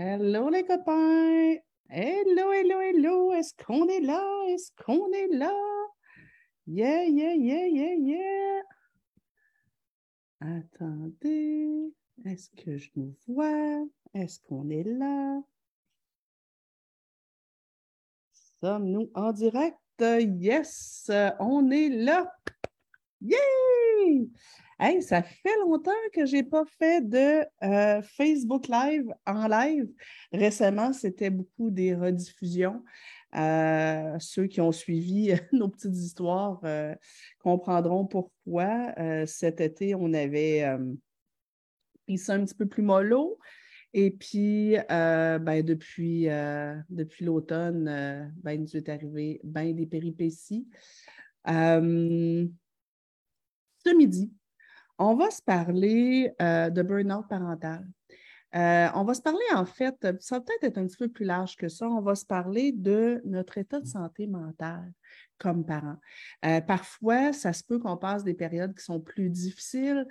Hello les copains! Hello, hello, hello! Est-ce qu'on est là? Est-ce qu'on est là? Yeah, yeah, yeah, yeah, yeah! Attendez, est-ce que je nous vois? Est-ce qu'on est là? Sommes-nous en direct? Yes, on est là! Yay! Hey, ça fait longtemps que je n'ai pas fait de euh, Facebook Live en live. Récemment, c'était beaucoup des rediffusions. Euh, ceux qui ont suivi nos petites histoires euh, comprendront pourquoi. cet été, on avait pris ça un petit peu plus mollo. Et puis, ben, depuis, depuis l'automne, ben, il nous est arrivé bien des péripéties. ce midi, on va se parler euh, de burn-out parental. Euh, on va se parler, en fait, ça va peut-être être un petit peu plus large que ça, on va se parler de notre état de santé mentale comme parents. Euh, parfois, ça se peut qu'on passe des périodes qui sont plus difficiles,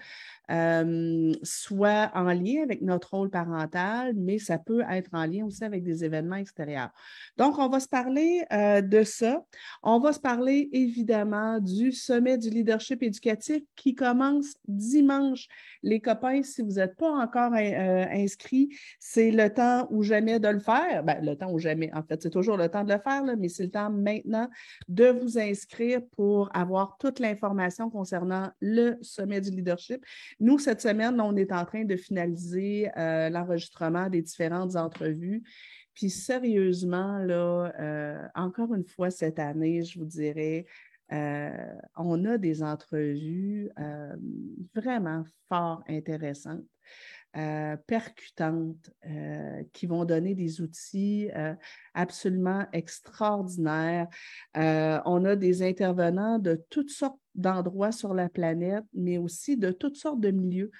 euh, soit en lien avec notre rôle parental, mais ça peut être en lien aussi avec des événements extérieurs. Donc, on va se parler euh, de ça. On va se parler évidemment du sommet du leadership éducatif qui commence dimanche. Les copains, si vous n'êtes pas encore inscrits, c'est le temps ou jamais de le faire. Ben, le temps ou jamais, en fait, c'est toujours le temps de le faire, mais c'est le temps maintenant de vous inscrire pour avoir toute l'information concernant le sommet du leadership. Nous, cette semaine, on est en train de finaliser euh, l'enregistrement des différentes entrevues. Puis sérieusement, là, euh, encore une fois cette année, je vous dirais, euh, on a des entrevues vraiment fort intéressantes. Euh, percutantes euh, qui vont donner des outils euh, absolument extraordinaires. on a des intervenants de toutes sortes d'endroits sur la planète, mais aussi de toutes sortes de milieux.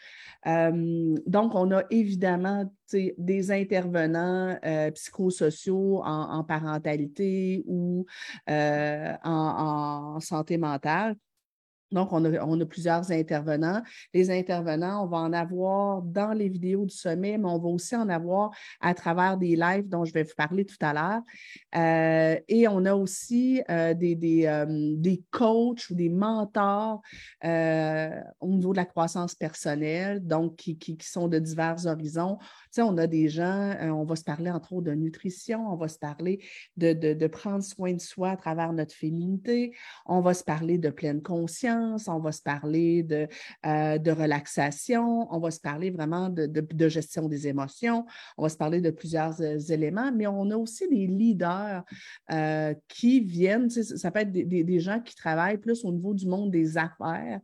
donc, on a évidemment des intervenants psychosociaux en, parentalité ou en santé mentale donc, on a, plusieurs intervenants. Les intervenants, on va en avoir dans les vidéos du sommet, mais on va aussi en avoir à travers des lives dont je vais vous parler tout à l'heure. Euh, et on a aussi euh, des, euh, des, coachs ou des mentors au niveau de la croissance personnelle, donc qui, sont de divers horizons. Tu sais, on a des gens, on va se parler entre autres de nutrition, on va se parler de, de prendre soin de soi à travers notre féminité, on va se parler de pleine conscience on va se parler de, euh, de relaxation, on va se parler vraiment de, gestion des émotions, on va se parler de plusieurs euh, éléments, mais on a aussi des leaders euh, qui viennent, ça peut être des, gens qui travaillent plus au niveau du monde des affaires,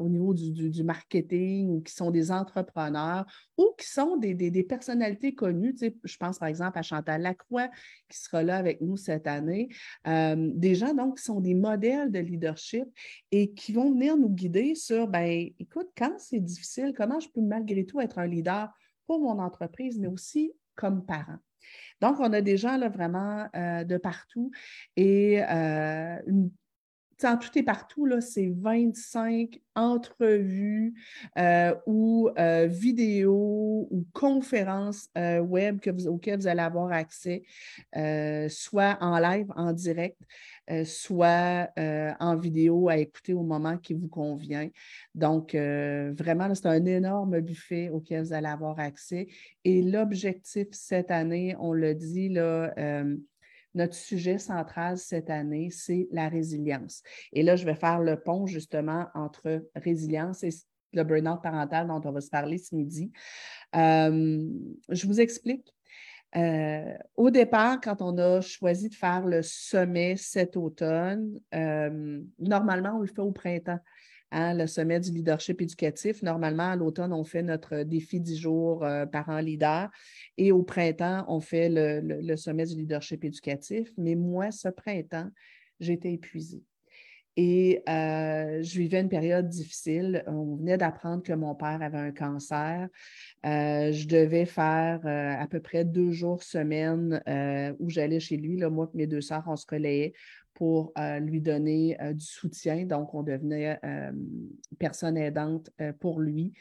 au niveau du, marketing, ou qui sont des entrepreneurs, ou qui sont des, personnalités connues. je pense par exemple à Chantal Lacroix, qui sera là avec nous cette année. des gens donc qui sont des modèles de leadership et qui vont venir nous guider sur, ben, écoute, quand c'est difficile, comment je peux malgré tout être un leader pour mon entreprise, mais aussi comme parent. Donc, on a des gens là, vraiment euh, de partout et euh, en tout et partout, c'est 25 entrevues euh, ou vidéos ou conférences web que vous, auxquelles vous allez avoir accès, soit en live, en direct, soit en vidéo à écouter au moment qui vous convient. Donc, vraiment, c'est un énorme buffet auquel vous allez avoir accès. Et l'objectif cette année, on le dit, là, notre sujet central cette année, c'est la résilience. Et là, je vais faire le pont justement entre résilience et le burn-out parental dont on va se parler ce midi. Euh, je vous explique. Euh, au départ, quand on a choisi de faire le sommet cet automne, euh, normalement, on le fait au printemps. Hein, le sommet du leadership éducatif. Normalement, à l'automne, on fait notre défi 10 jours euh, parents leader et au printemps, on fait le, sommet du leadership éducatif. Mais moi, ce printemps, j'étais épuisée. Et euh, je vivais une période difficile. On venait d'apprendre que mon père avait un cancer. Euh, je devais faire à peu près deux jours semaine où j'allais chez lui. Là, moi et mes deux sœurs, on se relayait pour euh, lui donner euh, du soutien. Donc, on devenait euh, personne aidante pour lui.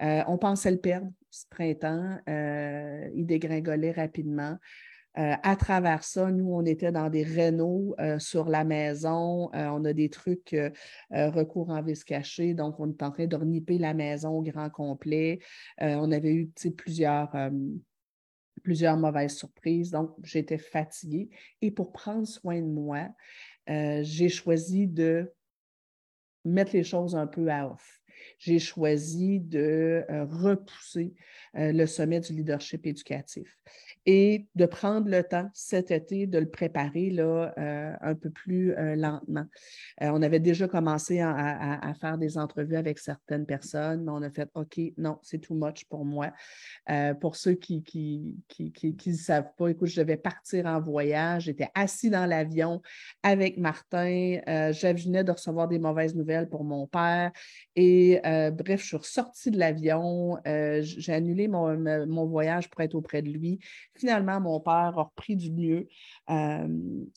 on pensait le perdre. ce printemps. il dégringolait rapidement. À travers ça, nous, on était dans des rénaux sur la maison. on a des trucs recours en vis caché. Donc, on est en train de la maison au grand complet. on avait eu plusieurs plusieurs mauvaises surprises. Donc, j'étais fatiguée. Et pour prendre soin de moi, j'ai choisi de mettre les choses un peu à off. J'ai choisi de repousser le sommet du leadership éducatif et de prendre le temps cet été de le préparer là, euh, un peu plus euh, lentement. Euh, on avait déjà commencé à, faire des entrevues avec certaines personnes, mais on a fait OK, non, c'est too much pour moi. pour ceux qui ne qui, savent pas, écoute, je devais partir en voyage, j'étais assis dans l'avion avec Martin, je venais de recevoir des mauvaises nouvelles pour mon père et bref, je suis ressortie de l'avion, j'ai annulé mon, voyage pour être auprès de lui finalement, mon père a repris du mieux euh,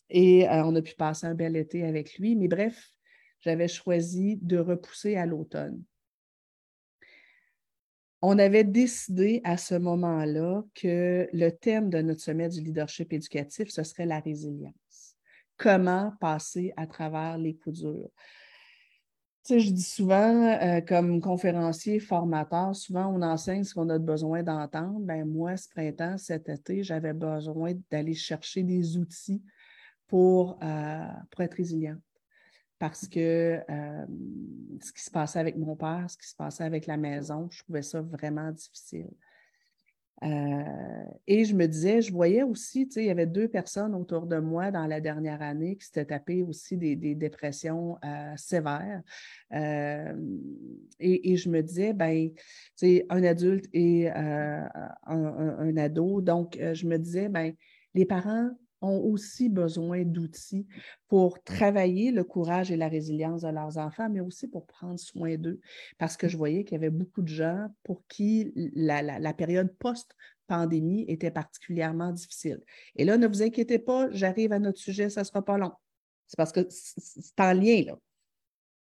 et euh, on a pu passer un bel été avec lui. Mais bref, j'avais choisi de repousser à l'automne. On avait décidé à ce moment-là que le thème de notre sommet du leadership éducatif, ce serait la résilience. Comment passer à travers les coups durs? Sais, je dis souvent, euh, comme conférencier, formateur, souvent on enseigne ce qu'on a besoin d'entendre. Ben moi, ce printemps, cet été, j'avais besoin d'aller chercher des outils pour, euh, pour être résiliente. Parce que euh, ce qui se passait avec mon père, ce qui se passait avec la maison, je trouvais ça vraiment difficile. Et je me disais, je voyais aussi, tu sais, il y avait deux personnes autour de moi dans la dernière année qui s'étaient tapées aussi des, dépressions sévères. Et, je me disais, ben, tu un adulte et un, un, ado. Donc, je me disais, ben, les parents ont aussi besoin d'outils pour travailler le courage et la résilience de leurs enfants, mais aussi pour prendre soin d'eux. Parce que je voyais qu'il y avait beaucoup de gens pour qui la, période post-pandémie était particulièrement difficile. Et là, ne vous inquiétez pas, j'arrive à notre sujet, ça ne sera pas long. C'est parce que c'est en lien,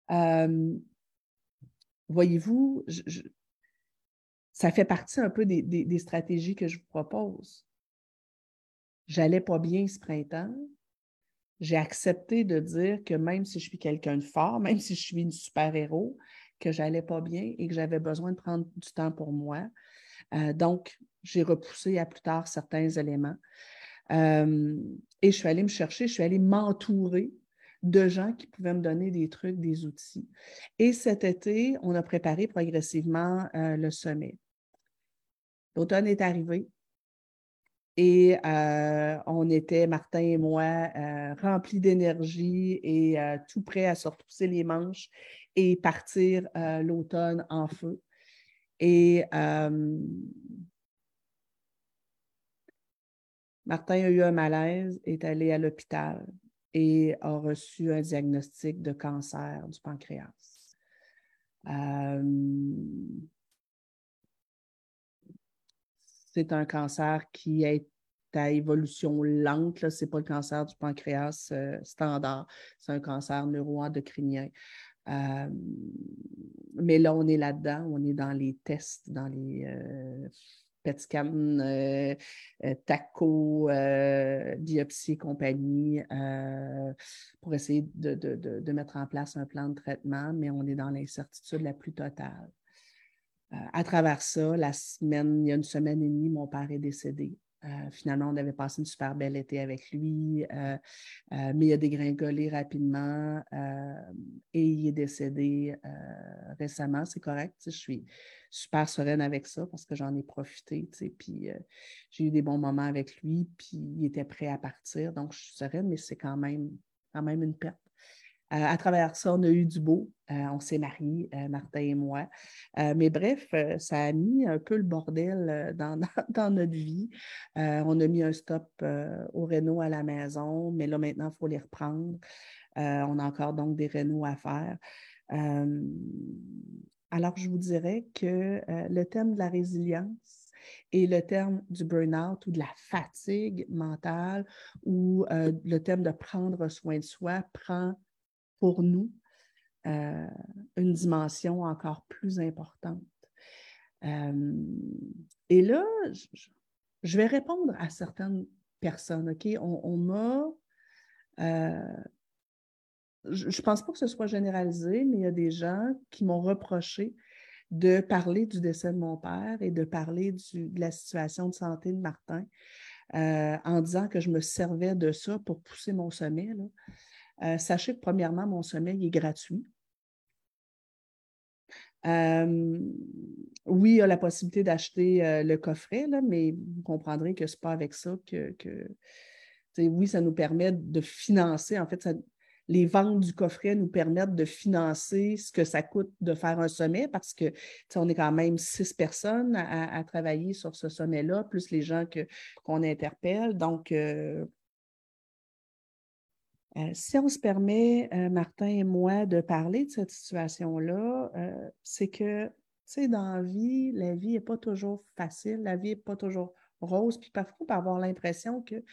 là. voyez-vous, ça fait partie un peu des stratégies que je vous propose j'allais pas bien ce printemps, j'ai accepté de dire que même si je suis quelqu'un de fort, même si je suis une super-héros, que j'allais pas bien et que j'avais besoin de prendre du temps pour moi. Euh, donc, j'ai repoussé à plus tard certains éléments. Euh, et je suis allée me chercher, je suis allée m'entourer de gens qui pouvaient me donner des trucs, des outils. Et cet été, on a préparé progressivement euh, le sommet. L'automne est arrivé. Et euh, on était, Martin et moi, euh, remplis d'énergie et euh, tout prêts à se retrousser les manches et partir l'automne en feu. Et Martin a eu un malaise, est allé à l'hôpital et a reçu un diagnostic de cancer du pancréas. C'est un cancer qui est à évolution lente. Ce n'est pas le cancer du pancréas euh, standard, c'est un cancer neuroendocrinien. Euh, mais là, on est là-dedans, on est dans les tests, dans les euh, PET scan, euh, TACO, biopsie et compagnie, pour essayer de, mettre en place un plan de traitement, mais on est dans l'incertitude la plus totale. À travers ça, la semaine, il y a une semaine et demie, mon père est décédé. Euh, finalement, on avait passé une super belle été avec lui, euh, euh, mais il a dégringolé rapidement et il est décédé récemment. C'est correct, je suis super sereine avec ça parce que j'en ai profité, puis j'ai eu des bons moments avec lui, puis il était prêt à partir. Donc, je suis sereine, mais c'est quand même, quand même une perte. Euh, à travers ça, on a eu du beau. Euh, on s'est mariés, euh, Martin et moi. mais bref, ça a mis un peu le bordel dans, notre vie. on a mis un stop au réno à la maison, mais là, maintenant, il faut les reprendre. on a encore donc des rénaux à faire. alors, je vous dirais que le thème de la résilience, et le terme du burn-out ou de la fatigue mentale ou le thème de prendre soin de soi prend pour nous euh, une dimension encore plus importante. et là, je, vais répondre à certaines personnes, OK? On, m'a... je ne pense pas que ce soit généralisé, mais il y a des gens qui m'ont reproché de parler du décès de mon père et de parler de la situation de santé de Martin euh, en disant que je me servais de ça pour pousser mon sommet. Euh, sachez que, premièrement, mon sommeil est gratuit. Euh, oui, il y a la possibilité d'acheter le coffret, là, mais vous comprendrez que ce n'est pas avec ça que, que oui, ça nous permet de financer. En fait, les ventes du coffret nous permettent de financer ce que ça coûte de faire un sommet parce que on est quand même six personnes à, travailler sur ce sommet-là, plus les gens qu'on interpelle. Donc, euh, euh, si on se permet, euh, Martin et moi, de parler de cette situation-là, c'est que, tu sais, dans la vie, la vie n'est pas toujours facile, la vie n'est pas toujours rose. Puis parfois, on peut avoir l'impression que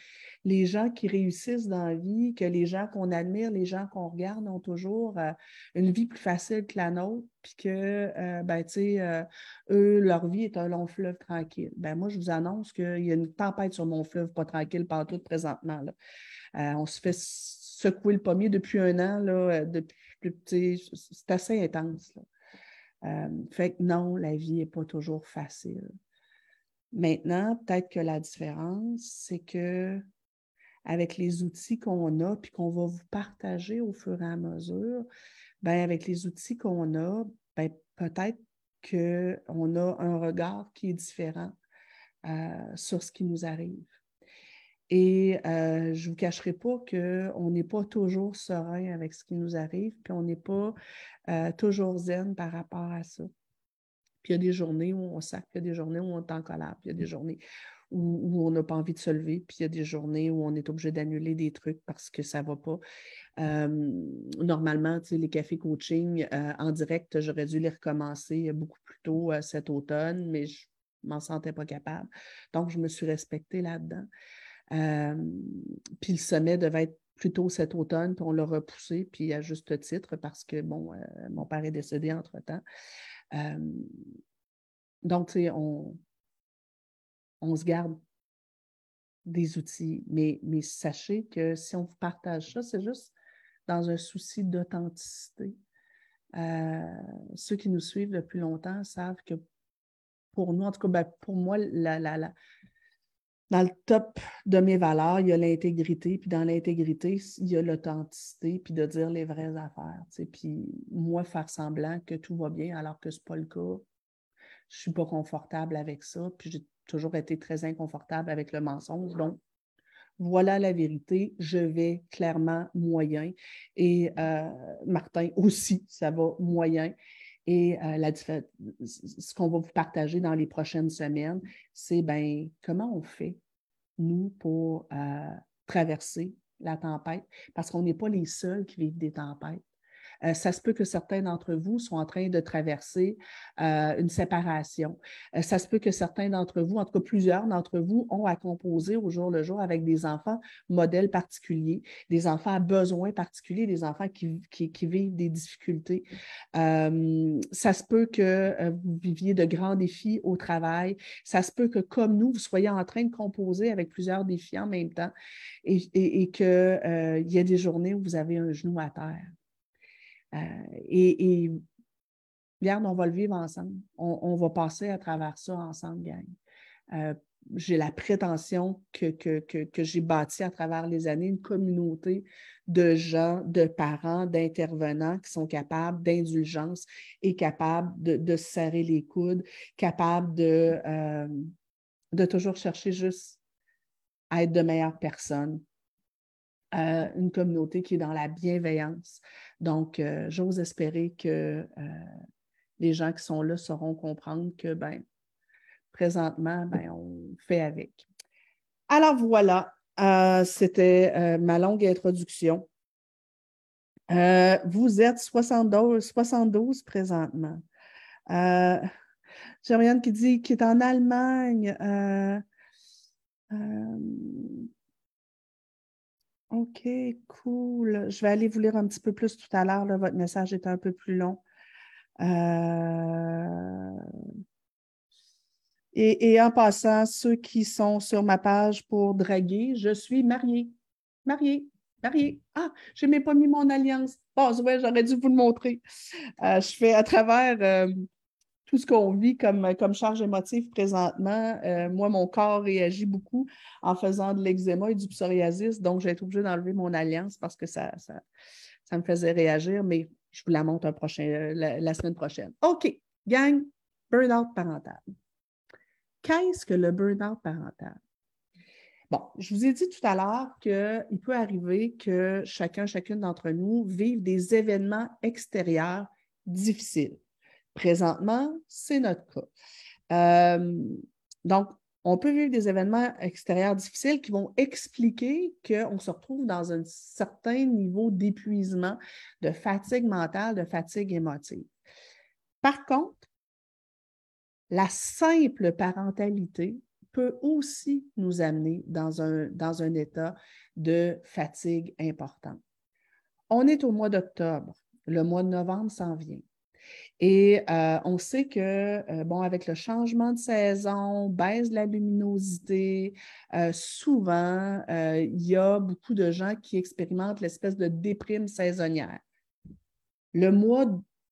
les gens qui réussissent dans la vie, que les gens qu'on admire, les gens qu'on regarde ont toujours euh, une vie plus facile que la nôtre, puis que, euh, ben, tu sais, euh, eux, leur vie est un long fleuve tranquille. Ben, moi, je vous annonce qu'il y a une tempête sur mon fleuve pas tranquille partout présentement. On se fait secouer le pommier depuis un an, là, depuis, c'est assez intense. fait que non, la vie n'est pas toujours facile. Maintenant, peut-être que la différence, c'est que avec les outils qu'on a, puis qu'on va vous partager au fur et à mesure, bien, avec les outils qu'on a, bien, peut-être qu'on a un regard qui est différent euh, sur ce qui nous arrive. Et euh, je ne vous cacherai pas qu'on n'est pas toujours serein avec ce qui nous arrive, puis on n'est pas euh, toujours zen par rapport à ça. Puis il y a des journées où on sac, il y a des journées où on est en colère, puis il y a des journées où, on n'a pas envie de se lever, puis il y a des journées où on est obligé d'annuler des trucs parce que ça ne va pas. normalement, les cafés coaching euh, en direct, j'aurais dû les recommencer beaucoup plus tôt cet automne, mais je ne m'en sentais pas capable. Donc, je me suis respectée là-dedans. Puis le sommet devait être plus tôt cet automne, puis on l'a repoussé, puis à juste titre, parce que, bon, euh, mon père est décédé entre-temps donc, on, on se garde des outils, mais, mais sachez que si on vous partage ça, c'est juste dans un souci d'authenticité. Euh, ceux qui nous suivent depuis longtemps savent que pour nous, en tout cas, ben, pour moi, la, la, dans le top de mes valeurs, il y a l'intégrité, puis dans l'intégrité, il y a l'authenticité, puis de dire les vraies affaires. Puis moi, faire semblant que tout va bien alors que ce n'est pas le cas, je ne suis pas confortable avec ça, puis j'ai toujours été très inconfortable avec le mensonge. Donc, voilà la vérité, je vais clairement moyen. Et euh, Martin aussi, ça va moyen. Et euh, ce qu'on va vous partager dans les prochaines semaines, c'est ben, comment on fait, nous, pour euh, traverser la tempête, parce qu'on n'est pas les seuls qui vivent des tempêtes. Euh, ça se peut que certains d'entre vous soient en train de traverser euh, une séparation. Euh, ça se peut que certains d'entre vous, en tout cas plusieurs d'entre vous, ont à composer au jour le jour avec des enfants modèles particuliers, des enfants à besoins particuliers, des enfants qui, vivent des difficultés. ça se peut que vous viviez de grands défis au travail. Ça se peut que, comme nous, vous soyez en train de composer avec plusieurs défis en même temps et, et qu'il y a des journées où vous avez un genou à terre. Euh, et, et, regarde, on va le vivre ensemble. On, va passer à travers ça ensemble, gang. Euh, j'ai la prétention que, que, j'ai bâti à travers les années une communauté de gens, de parents, d'intervenants qui sont capables d'indulgence et capables de, se serrer les coudes, capables de, euh, de toujours chercher juste à être de meilleures personnes, une communauté qui est dans la bienveillance. Donc, euh, j'ose espérer que euh, les gens qui sont là sauront comprendre que, ben, présentement, ben, on fait avec. Alors voilà, euh, c'était ma longue introduction. vous êtes 72, 72 présentement. J'ai rien qui dit qu'il est en Allemagne. OK, cool. Je vais aller vous lire un petit peu plus tout à l'heure. Votre message est un peu plus long. Euh, Et, en passant, ceux qui sont sur ma page pour draguer, je suis mariée. Mariée, mariée. Ah, je n'ai même pas mis mon alliance. Bon, ouais, j'aurais dû vous le montrer. Euh, je fais à travers euh, tout ce qu'on vit comme, comme charge émotive présentement. Euh, moi, mon corps réagit beaucoup en faisant de l'eczéma et du psoriasis, donc j'ai été obligée d'enlever mon alliance parce que ça, me faisait réagir, mais je vous la montre un prochain, la semaine prochaine. OK, gang, burn-out parental. Qu'est-ce que le burn-out parental? Bon, je vous ai dit tout à l'heure qu'il peut arriver que chacun, chacune d'entre nous vive des événements extérieurs difficiles. Présentement, c'est notre cas. Euh, donc, on peut vivre des événements extérieurs difficiles qui vont expliquer qu'on se retrouve dans un certain niveau d'épuisement, de fatigue mentale, de fatigue émotive. Par contre, la simple parentalité peut aussi nous amener dans un, dans un état de fatigue important. On est au mois d'octobre, le mois de novembre s'en vient. Et euh, on sait que, euh, bon, avec le changement de saison, baisse de la luminosité, euh, souvent, il y a beaucoup de gens qui expérimentent l'espèce de déprime saisonnière. Le mois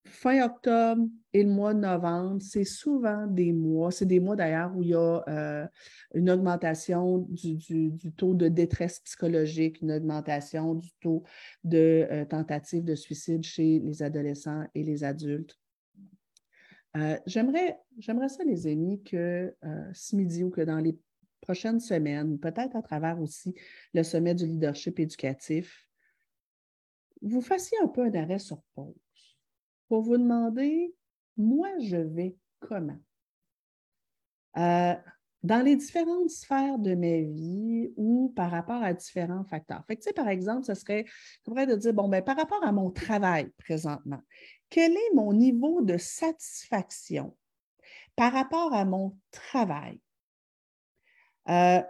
fin octobre et le mois de novembre, c'est souvent des mois, c'est des mois d'ailleurs où il y a une augmentation du, taux de détresse psychologique, une augmentation du taux de tentatives de suicide chez les adolescents et les adultes. Euh, j'aimerais, j'aimerais ça, les amis, que ce midi ou que dans les prochaines semaines, peut-être à travers aussi le sommet du leadership éducatif, vous fassiez un peu un arrêt sur pause pour vous demander, moi, je vais comment? Euh, dans les différentes sphères de ma vie ou par rapport à différents facteurs. Fait que, par exemple, ce serait, de dire, bon, ben, par rapport à mon travail présentement, quel est mon niveau de satisfaction par rapport à mon travail? Euh,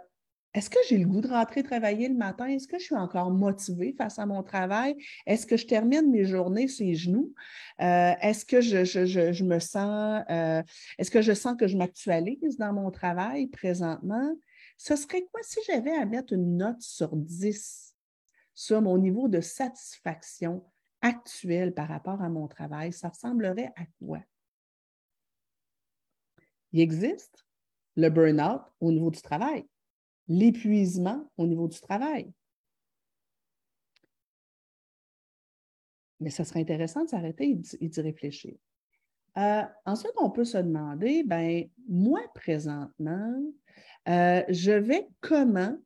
est-ce que j'ai le goût de rentrer travailler le matin? Est-ce que je suis encore motivée face à mon travail? Est-ce que je termine mes journées sur les genoux? Euh, est-ce que je, me sens, euh, est-ce que je sens que je m'actualise dans mon travail présentement? Ce serait quoi si j'avais à mettre une note sur 10 sur mon niveau de satisfaction actuel par rapport à mon travail? Ça ressemblerait à quoi? Il existe le burn-out au niveau du travail l'épuisement au niveau du travail. Mais ça serait intéressant de s'arrêter et d'y réfléchir. Euh, ensuite, on peut se demander, ben moi, présentement, euh, je vais comment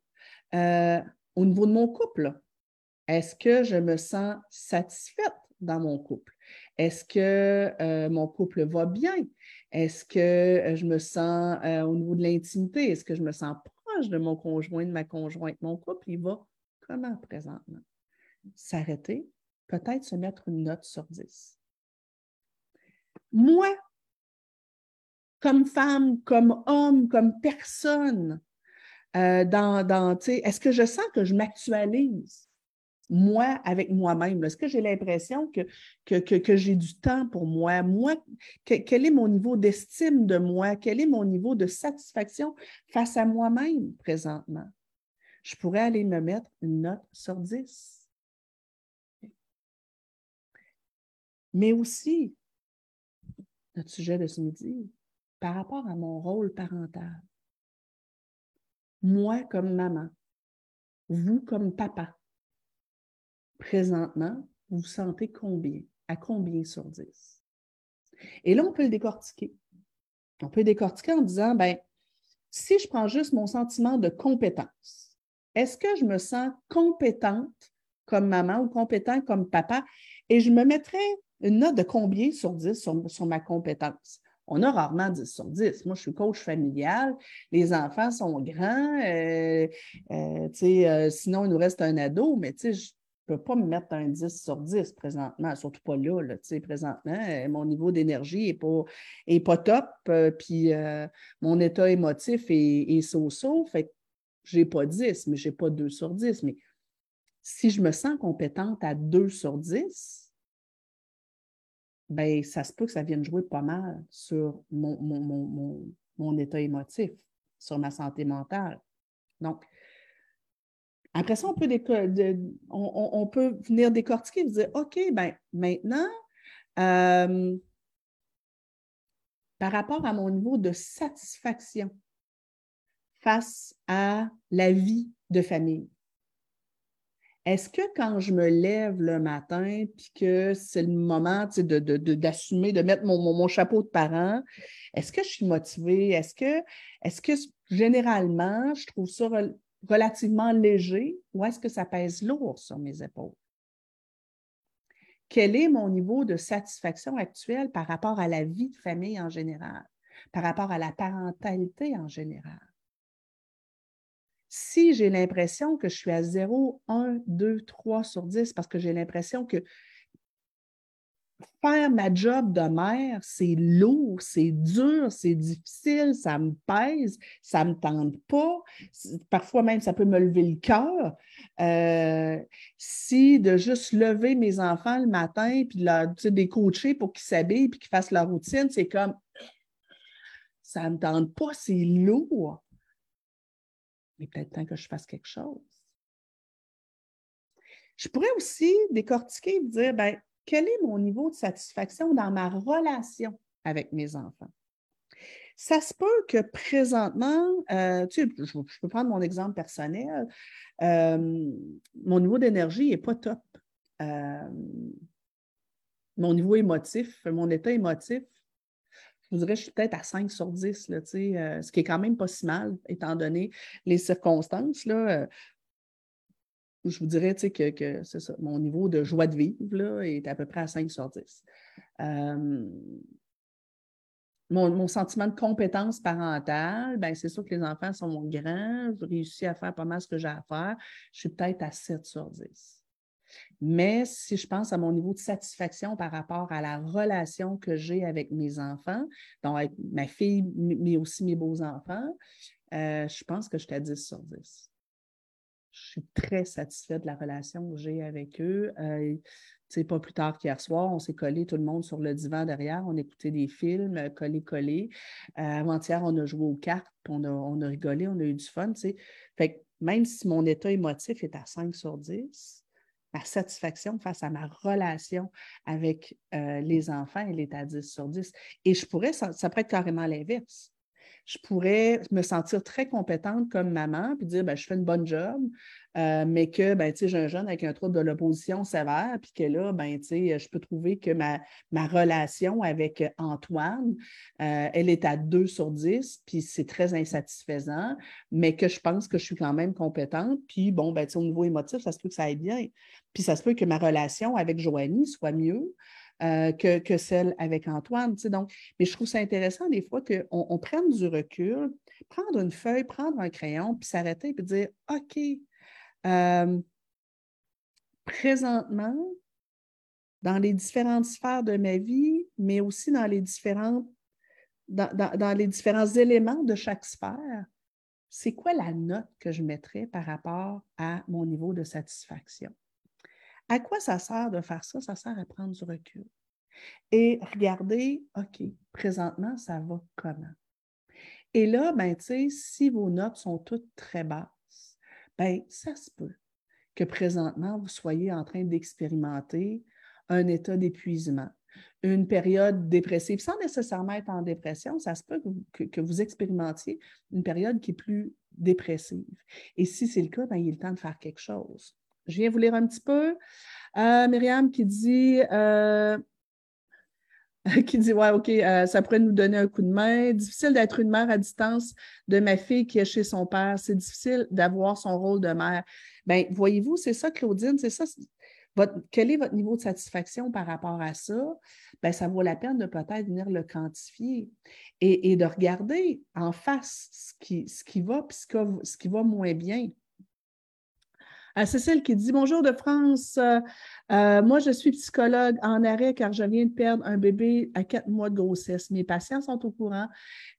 euh, au niveau de mon couple? Est-ce que je me sens satisfaite dans mon couple? Est-ce que mon couple va bien? Est-ce que je me sens au niveau de l'intimité? Est-ce que je me sens de mon conjoint, de ma conjointe? Mon couple, il va comment présentement? S'arrêter, peut-être se mettre une note sur 10. Moi, comme femme, comme homme, comme personne, euh, dans, dans est-ce que je sens que je m'actualise? Moi avec moi-même? Est-ce que j'ai l'impression que, que, j'ai du temps pour moi? Moi, quel est mon niveau d'estime de moi? Quel est mon niveau de satisfaction face à moi-même présentement? Je pourrais aller me mettre une note sur 10. Mais aussi, notre sujet de ce midi, par rapport à mon rôle parental. Moi comme maman, vous comme papa, présentement, vous vous sentez combien? À combien sur 10? Et là, on peut le décortiquer. On peut le décortiquer en disant, ben, si je prends juste mon sentiment de compétence, est-ce que je me sens compétente comme maman ou compétent comme papa? Et je me mettrais une note de combien sur 10 sur, ma compétence? On a rarement 10 sur 10. Moi, je suis coach familial. Les enfants sont grands. Euh, euh, euh, sinon, il nous reste un ado, mais je peux pas me mettre un 10 sur 10 présentement, surtout pas là, là présentement. Euh, mon niveau d'énergie n'est pas, est pas top, euh, puis euh, mon état émotif est, so-so, fait je n'ai pas 10, mais je n'ai pas 2 sur 10. Mais si je me sens compétente à 2 sur 10, ben, ça se peut que ça vienne jouer pas mal sur mon, mon état émotif, sur ma santé mentale. Donc, après ça, on peut, on, peut venir décortiquer et dire, OK, ben maintenant, euh, par rapport à mon niveau de satisfaction face à la vie de famille, est-ce que quand je me lève le matin, puis que c'est le moment d'assumer, de, de, mettre mon, chapeau de parent, est-ce que je suis motivée? Est-ce que, est que généralement, je trouve ça relativement léger ou est-ce que ça pèse lourd sur mes épaules? Quel est mon niveau de satisfaction actuel par rapport à la vie de famille en général, par rapport à la parentalité en général? Si j'ai l'impression que je suis à 0, 1, 2, 3 sur 10 parce que j'ai l'impression que faire ma job de mère, c'est lourd, c'est dur, c'est difficile, ça me pèse, ça ne me tente pas. Parfois même, ça peut me lever le cœur. Euh, si de juste lever mes enfants le matin, puis de les coacher pour qu'ils s'habillent, puis qu'ils fassent leur routine, c'est comme ça ne me tente pas, c'est lourd. Mais peut-être temps que je fasse quelque chose. Je pourrais aussi décortiquer et dire, ben, quel est mon niveau de satisfaction dans ma relation avec mes enfants? Ça se peut que présentement, euh, tu sais, je, peux prendre mon exemple personnel, euh, mon niveau d'énergie n'est pas top. Euh, mon niveau émotif, mon état émotif, je vous dirais, je suis peut-être à 5 sur 10, là, ce qui est quand même pas si mal, étant donné les circonstances. Là, je vous dirais que, que ça, mon niveau de joie de vivre là, est à peu près à 5 sur 10. Euh, mon, sentiment de compétence parentale, ben, c'est sûr que les enfants sont grands, je réussis à faire pas mal ce que j'ai à faire. Je suis peut-être à 7 sur 10. Mais si je pense à mon niveau de satisfaction par rapport à la relation que j'ai avec mes enfants, donc avec ma fille, mais aussi mes beaux-enfants, euh, je pense que je suis à 10 sur 10 je suis très satisfaite de la relation que j'ai avec eux. Euh, pas plus tard qu'hier soir, on s'est collé tout le monde sur le divan derrière, on écoutait des films, euh, collés, collés. Euh, avant-hier, on a joué aux cartes, on a, on a rigolé, on a eu du fun. Fait même si mon état émotif est à 5 sur 10, ma satisfaction face à ma relation avec euh, les enfants, elle est à 10 sur 10. Et je pourrais, ça, ça pourrait être carrément l'inverse je pourrais me sentir très compétente comme maman, puis dire, ben, je fais une bonne job, euh, mais que, ben, j'ai un jeune avec un trouble de l'opposition sévère, puis que là, ben, je peux trouver que ma, ma relation avec Antoine, euh, elle est à 2 sur 10, puis c'est très insatisfaisant, mais que je pense que je suis quand même compétente, puis bon, ben, au niveau émotif, ça se peut que ça aille bien. Puis ça se peut que ma relation avec Joanie soit mieux. Euh, que, celle avec Antoine. Donc, mais je trouve ça intéressant des fois qu'on on prenne du recul, prendre une feuille, prendre un crayon, puis s'arrêter et dire OK, euh, présentement, dans les différentes sphères de ma vie, mais aussi dans les différentes dans, les différents éléments de chaque sphère, c'est quoi la note que je mettrais par rapport à mon niveau de satisfaction? À quoi ça sert de faire ça? Ça sert à prendre du recul. Et regarder, OK, présentement, ça va comment? Et là, ben, si vos notes sont toutes très basses, ben, ça se peut que présentement, vous soyez en train d'expérimenter un état d'épuisement, une période dépressive, sans nécessairement être en dépression, ça se peut que, vous expérimentiez une période qui est plus dépressive. Et si c'est le cas, ben, il est temps de faire quelque chose. Je viens vous lire un petit peu. Euh, Myriam qui dit euh, qui dit Ouais, OK, euh, ça pourrait nous donner un coup de main. Difficile d'être une mère à distance de ma fille qui est chez son père. C'est difficile d'avoir son rôle de mère. Bien, voyez-vous, c'est ça, Claudine, c'est ça. quel est votre niveau de satisfaction par rapport à ça? Bien, ça vaut la peine de peut-être venir le quantifier et, de regarder en face ce qui, ce qui va et ce qui va moins bien. Euh, Cécile qui dit Bonjour de France. Euh, euh, moi, je suis psychologue en arrêt car je viens de perdre un bébé à quatre mois de grossesse. Mes patients sont au courant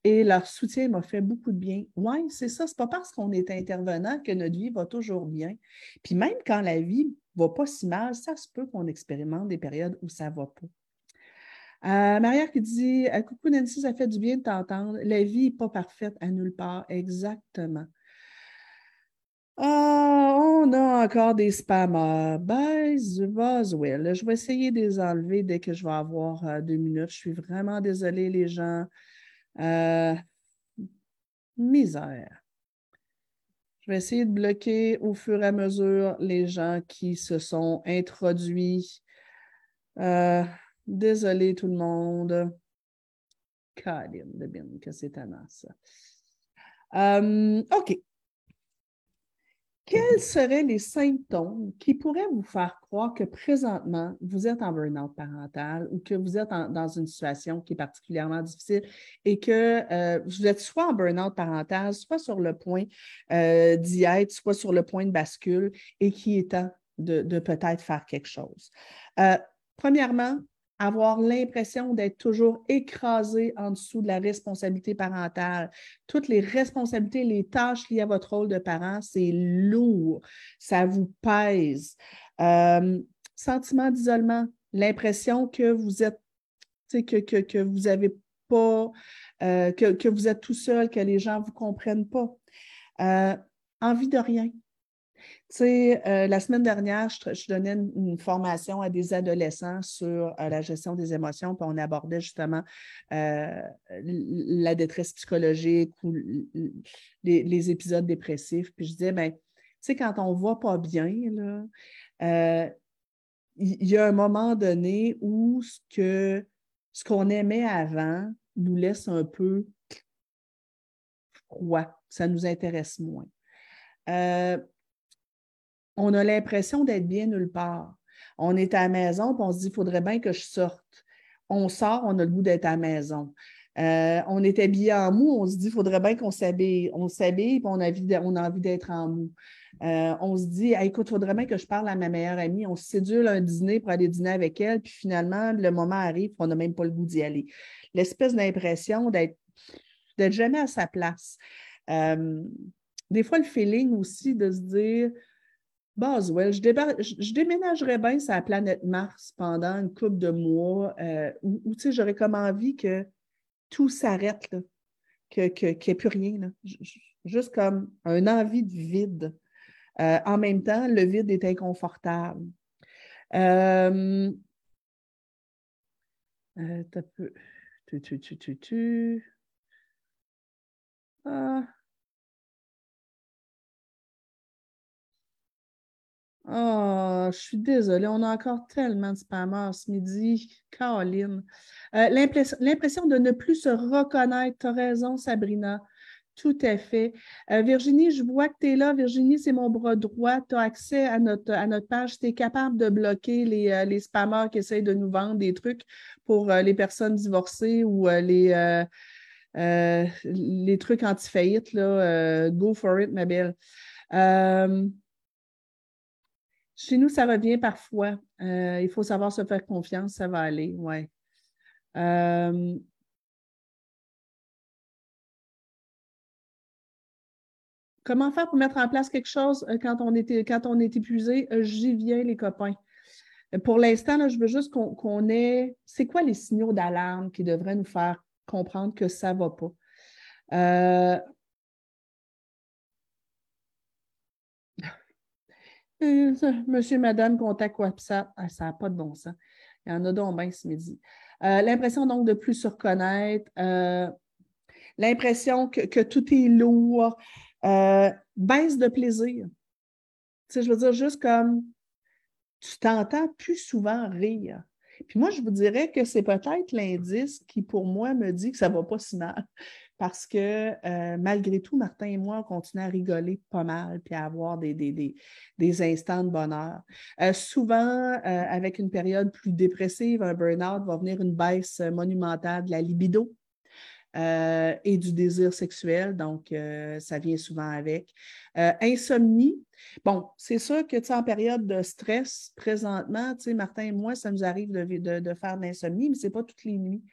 et leur soutien m'a fait beaucoup de bien. Oui, c'est ça. Ce n'est pas parce qu'on est intervenant que notre vie va toujours bien. Puis même quand la vie va pas si mal, ça se peut qu'on expérimente des périodes où ça va pas. Euh, Maria qui dit Coucou Nancy, ça fait du bien de t'entendre. La vie n'est pas parfaite à nulle part. Exactement. Ah, on a encore des spammers. Ben, Boswell. Je vais essayer de les enlever dès que je vais avoir euh, deux minutes. Je suis vraiment désolée, les gens. misère. Je vais essayer de bloquer au fur et à mesure les gens qui se sont introduits. Euh, désolé tout le monde. Caroline de bien que c'est. Euh, OK. Quels seraient les symptômes qui pourraient vous faire croire que présentement, vous êtes en burn-out parental ou que vous êtes dans une situation qui est particulièrement difficile et que euh, vous êtes soit en burn-out parental, soit sur le point euh, d'y être, soit sur le point de bascule et qui est temps de, peut-être faire quelque chose? Euh, premièrement, avoir l'impression d'être toujours écrasé en dessous de la responsabilité parentale. Toutes les responsabilités, les tâches liées à votre rôle de parent, c'est lourd, ça vous pèse. Euh, sentiment d'isolement, l'impression que vous êtes, que, que, que vous pas, euh, que, vous êtes tout seul, que les gens ne vous comprennent pas. Euh, envie de rien. Tu sais, euh, la semaine dernière, je, donnais une, formation à des adolescents sur euh, la gestion des émotions, puis on abordait justement euh, la détresse psychologique ou les, épisodes dépressifs. Puis je disais, bien, tu sais, quand on ne va pas bien, il y, a un moment donné où ce ce qu'on aimait avant nous laisse un peu froid, ça nous intéresse moins on a l'impression d'être bien nulle part. On est à la maison, puis on se dit, il faudrait bien que je sorte. On sort, on a le goût d'être à la maison. Euh, on est habillé en mou, on se dit, il faudrait bien qu'on s'habille. On s'habille, puis on a envie d'être en mou. Euh, on se dit, écoute, il faudrait bien que je parle à ma meilleure amie. On se sédule un dîner pour aller dîner avec elle, puis finalement, le moment arrive, on n'a même pas le goût d'y aller. L'espèce d'impression d'être jamais à sa place. Euh, des fois, le feeling aussi de se dire, Boswell, je, je, déménagerais bien sur la planète Mars pendant une couple de mois euh, où, j'aurais comme envie que tout s'arrête, qu'il n'y ait plus rien. Juste comme un envie de vide. Euh, en même temps, le vide est inconfortable. Euh, euh tu, tu, tu, tu, tu. Ah. Oh, je suis désolée, on a encore tellement de spammers ce midi. Caroline. Euh, l'impression de ne plus se reconnaître. Tu as raison, Sabrina. Tout à fait. Euh, Virginie, je vois que tu es là. Virginie, c'est mon bras droit. Tu as accès à notre, à notre page. Tu es capable de bloquer les, euh, les spammers qui essayent de nous vendre des trucs pour les personnes divorcées ou les, les trucs anti-faillite. go for it, ma belle. Chez nous, ça revient parfois. Euh, il faut savoir se faire confiance, ça va aller, oui. Euh, comment faire pour mettre en place quelque chose euh, quand on, est, quand on est épuisé? J'y viens, les copains. Pour l'instant, je veux juste qu'on ait. C'est quoi les signaux d'alarme qui devraient nous faire comprendre que ça ne va pas? Monsieur, madame, contact WhatsApp, ah, ça n'a pas de bon sens. Il y en a donc bien ce midi. Euh, l'impression donc de plus se reconnaître, euh, l'impression que, tout est lourd, euh, baisse de plaisir. Je veux dire, juste comme tu t'entends plus souvent rire. Puis moi, je vous dirais que c'est peut-être l'indice qui, pour moi, me dit que ça ne va pas si mal parce que euh, malgré tout, Martin et moi, on continue à rigoler pas mal puis à avoir des, des, instants de bonheur. Euh, souvent, euh, avec une période plus dépressive, un burn-out va venir une baisse monumentale de la libido. et du désir sexuel, donc ça vient souvent avec. insomnie, bon, c'est sûr que en période de stress, présentement, Martin et moi, ça nous arrive de, de, de faire de l'insomnie, mais ce n'est pas toutes les nuits.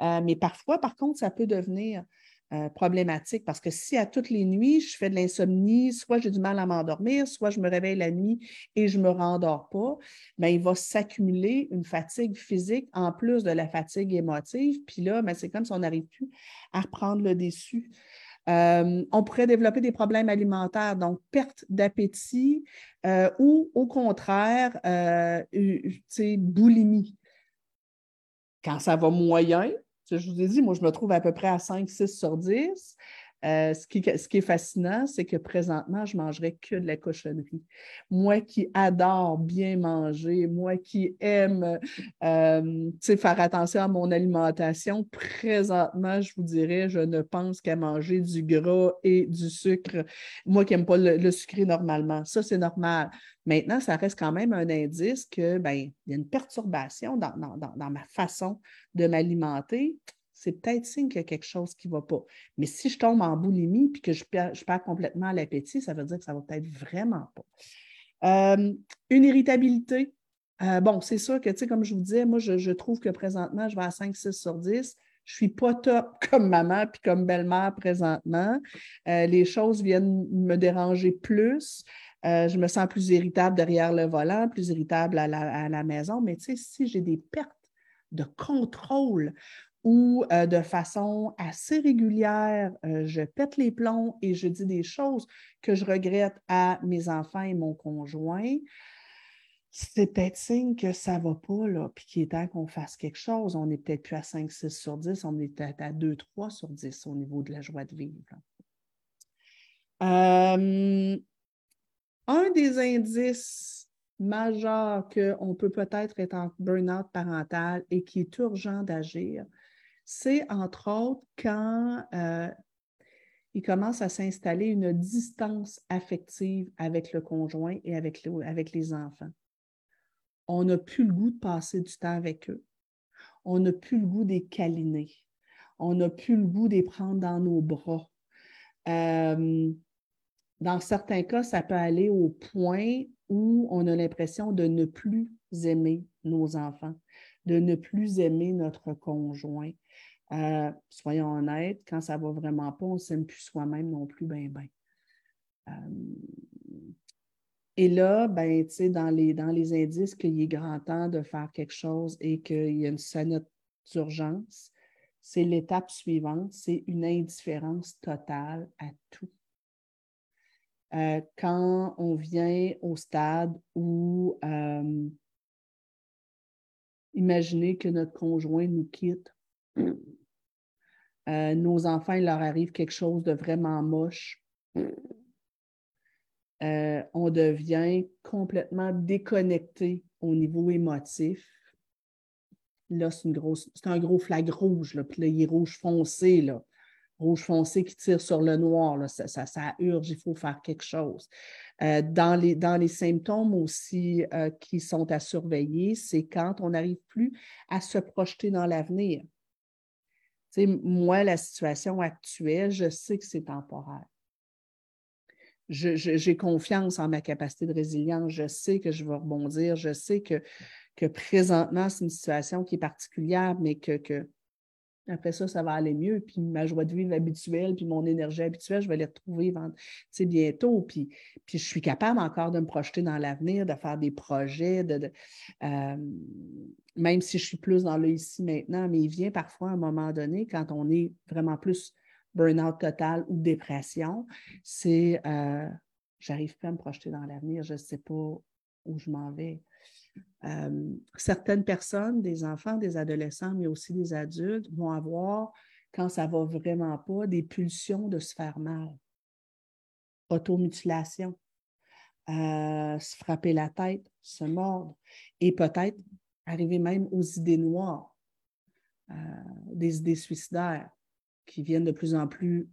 mais parfois, par contre, ça peut devenir euh, problématique parce que si à toutes les nuits, je fais de l'insomnie, soit j'ai du mal à m'endormir, soit je me réveille la nuit et je ne me rendors pas, bien, il va s'accumuler une fatigue physique en plus de la fatigue émotive. Puis là, ben, c'est comme si on n'arrive plus à reprendre le dessus. Euh, on pourrait développer des problèmes alimentaires, donc perte d'appétit euh, ou au contraire, boulimie. Quand ça va moyen, je vous ai dit, moi, je me trouve à peu près à 5, 6 sur 10. Euh, ce, qui, est fascinant, c'est que présentement, je ne mangerais que de la cochonnerie. Moi qui adore bien manger, moi qui aime euh, faire attention à mon alimentation, présentement, je vous dirais, je ne pense qu'à manger du gras et du sucre. Moi qui n'aime pas le, sucré normalement. Ça, c'est normal. Maintenant, ça reste quand même un indice que ben, il y a une perturbation dans ma façon de m'alimenter c'est peut-être signe qu'il y a quelque chose qui ne va pas. Mais si je tombe en boulimie et que je perds, complètement l'appétit, ça veut dire que ça ne va peut-être vraiment pas. Euh, une irritabilité. Euh, bon, c'est sûr que, tu sais, comme je vous disais, moi, je, trouve que présentement, je vais à 5, 6 sur 10. Je ne suis pas top comme maman puis comme belle-mère présentement. Euh, les choses viennent me déranger plus. je me sens plus irritable derrière le volant, plus irritable à la, à la maison. Mais tu sais, si j'ai des pertes de contrôle ou euh, de façon assez régulière, euh, je pète les plombs et je dis des choses que je regrette à mes enfants et mon conjoint, c'est peut-être signe que ça ne va pas, là, puis qu'il est temps qu'on fasse quelque chose. On n'est peut-être plus à 5, 6 sur 10, on est peut-être à 2, 3 sur 10 au niveau de la joie de vivre. Un des indices majeurs qu'on peut peut-être être en burn-out parental et qui est urgent d'agir, c'est entre autres quand euh, il commence à s'installer une distance affective avec le conjoint et avec, les enfants. On n'a plus le goût de passer du temps avec eux. On n'a plus le goût des câliner. On n'a plus le goût de les prendre dans nos bras. Euh, dans certains cas, ça peut aller au point où on a l'impression de ne plus aimer nos enfants, de ne plus aimer notre conjoint. Euh, soyons honnêtes, quand ça va vraiment pas, on ne s'aime plus soi-même non plus, ben, ben. Euh, et là, ben, dans les, dans les indices qu'il est grand temps de faire quelque chose et qu'il y a une sonnette d'urgence, c'est l'étape suivante, c'est une indifférence totale à tout. Euh, quand on vient au stade où imaginez que notre conjoint nous quitte, euh, nos enfants, il leur arrive quelque chose de vraiment moche. Euh, on devient complètement déconnecté au niveau émotif. Là, c'est, une grosse, c'est un gros flag rouge, là, puis là, il est rouge foncé, là. rouge foncé qui tire sur le noir, là. Ça, ça, urge, il faut faire quelque chose. Euh, dans, les, dans les symptômes aussi qui sont à surveiller, c'est quand on n'arrive plus à se projeter dans l'avenir moi, la situation actuelle, je sais que c'est temporaire. J'ai confiance en ma capacité de résilience. Je sais que je vais rebondir. Je sais que, présentement, c'est une situation qui est particulière, mais que après ça, ça va aller mieux. Puis ma joie de vivre habituelle, puis mon énergie habituelle, je vais les retrouver bientôt. Puis, puis je suis capable encore de me projeter dans l'avenir, de faire des projets, euh, même si je suis plus dans le ici maintenant, mais il vient parfois à un moment donné, quand on est vraiment plus burn-out total ou dépression, c'est euh, j'arrive pas à me projeter dans l'avenir, je ne sais pas où je m'en vais. Euh, certaines personnes, des enfants, des adolescents, mais aussi des adultes, vont avoir, quand ça va vraiment pas, des pulsions de se faire mal. Automutilation, euh, se frapper la tête, se mordre, et peut-être arriver même aux idées noires, euh, des idées suicidaires qui viennent de plus en plus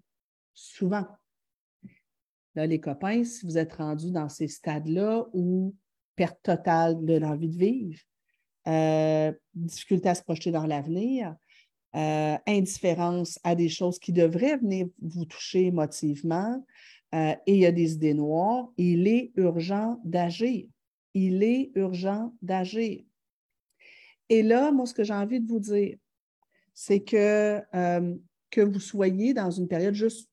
souvent. Là, les copains, si vous êtes rendus dans ces stades-là où perte totale de l'envie de vivre, euh, difficulté à se projeter dans l'avenir, euh, indifférence à des choses qui devraient venir vous toucher émotivement, euh, et il y a des idées noires, il est urgent d'agir. Il est urgent d'agir. Et là, moi, ce que j'ai envie de vous dire, c'est que que vous soyez dans une période juste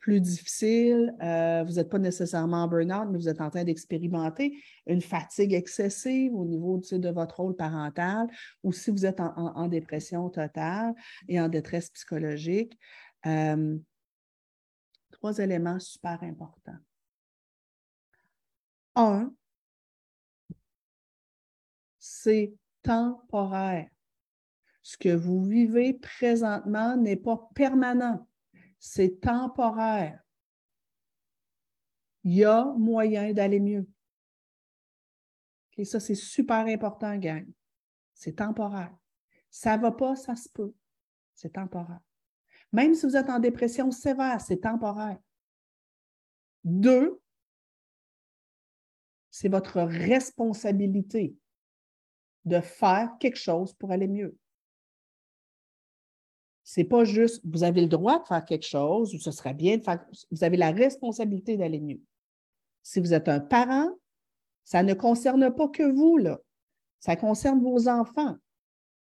plus difficile, euh, vous n'êtes pas nécessairement en burn-out, mais vous êtes en train d'expérimenter une fatigue excessive au niveau de votre rôle parental, ou si vous êtes en, dépression totale et en détresse psychologique. Euh, trois éléments super importants. Un, c'est temporaire. Ce que vous vivez présentement n'est pas permanent c'est temporaire. Il y a moyen d'aller mieux. Et ça, c'est super important, gang. C'est temporaire. Ça ne va pas, ça se peut. C'est temporaire. Même si vous êtes en dépression sévère, c'est temporaire. Deux, c'est votre responsabilité de faire quelque chose pour aller mieux. C'est pas juste, vous avez le droit de faire quelque chose ou ce serait bien de faire, vous avez la responsabilité d'aller mieux. Si vous êtes un parent, ça ne concerne pas que vous, là. Ça concerne vos enfants.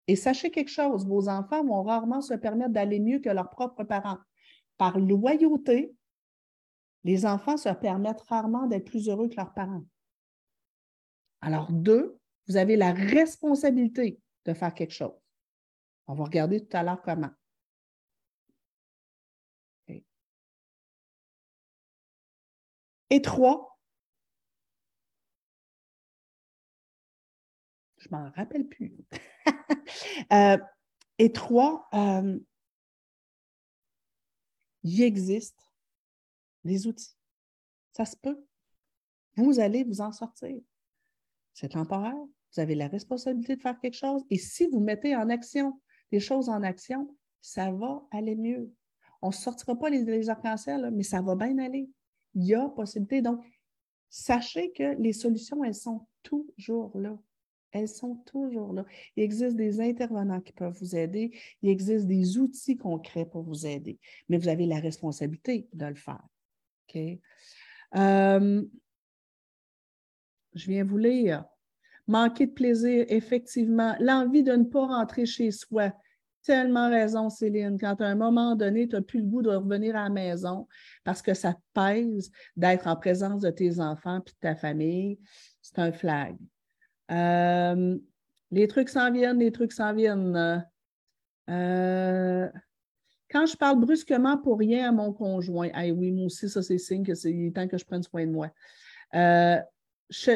Et sachez quelque chose, vos enfants vont rarement se permettre d'aller mieux que leurs propres parents. Par loyauté, les enfants se permettent rarement d'être plus heureux que leurs parents. Alors, deux, vous avez la responsabilité de faire quelque chose. On va regarder tout à l'heure comment. Et trois, je m'en rappelle plus. Euh, et trois, euh, il existe des outils. Ça se peut. Vous allez vous en sortir. C'est temporaire. Vous avez la responsabilité de faire quelque chose. Et si vous mettez en action des choses en action, ça va aller mieux. On ne sortira pas les, les arcs-en-ciel, mais ça va bien aller il y a possibilité. Donc, sachez que les solutions, elles sont toujours là. Elles sont toujours là. Il existe des intervenants qui peuvent vous aider. Il existe des outils concrets pour vous aider. Mais vous avez la responsabilité de le faire. OK? Euh, je viens vous lire. Manquer de plaisir, effectivement. L'envie de ne pas rentrer chez soi tellement raison, Céline. Quand à un moment donné, tu n'as plus le goût de revenir à la maison parce que ça te pèse d'être en présence de tes enfants et de ta famille, c'est un flag. Euh, les trucs s'en viennent, les trucs s'en viennent. Euh, quand je parle brusquement pour rien à mon conjoint, ah oui, moi aussi, ça, c'est signe que c'est temps que je prenne soin de moi. Euh,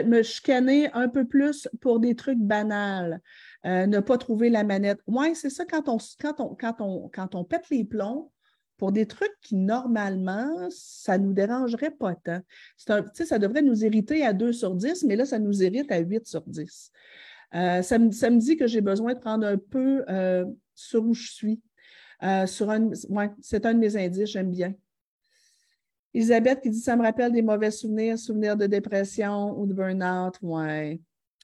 me chicaner un peu plus pour des trucs banals. Euh, ne pas trouver la manette. Oui, c'est ça quand on, quand, on, quand, on, quand on pète les plombs pour des trucs qui, normalement, ça ne nous dérangerait pas tant. ça devrait nous irriter à 2 sur 10, mais là, ça nous irrite à 8 sur 10. Euh, ça, me, dit que j'ai besoin de prendre un peu euh, sur où je suis. sur un, ouais, c'est un de mes indices, j'aime bien. Elisabeth qui dit Ça me rappelle des mauvais souvenirs, souvenirs de dépression ou de burn-out. Ouais.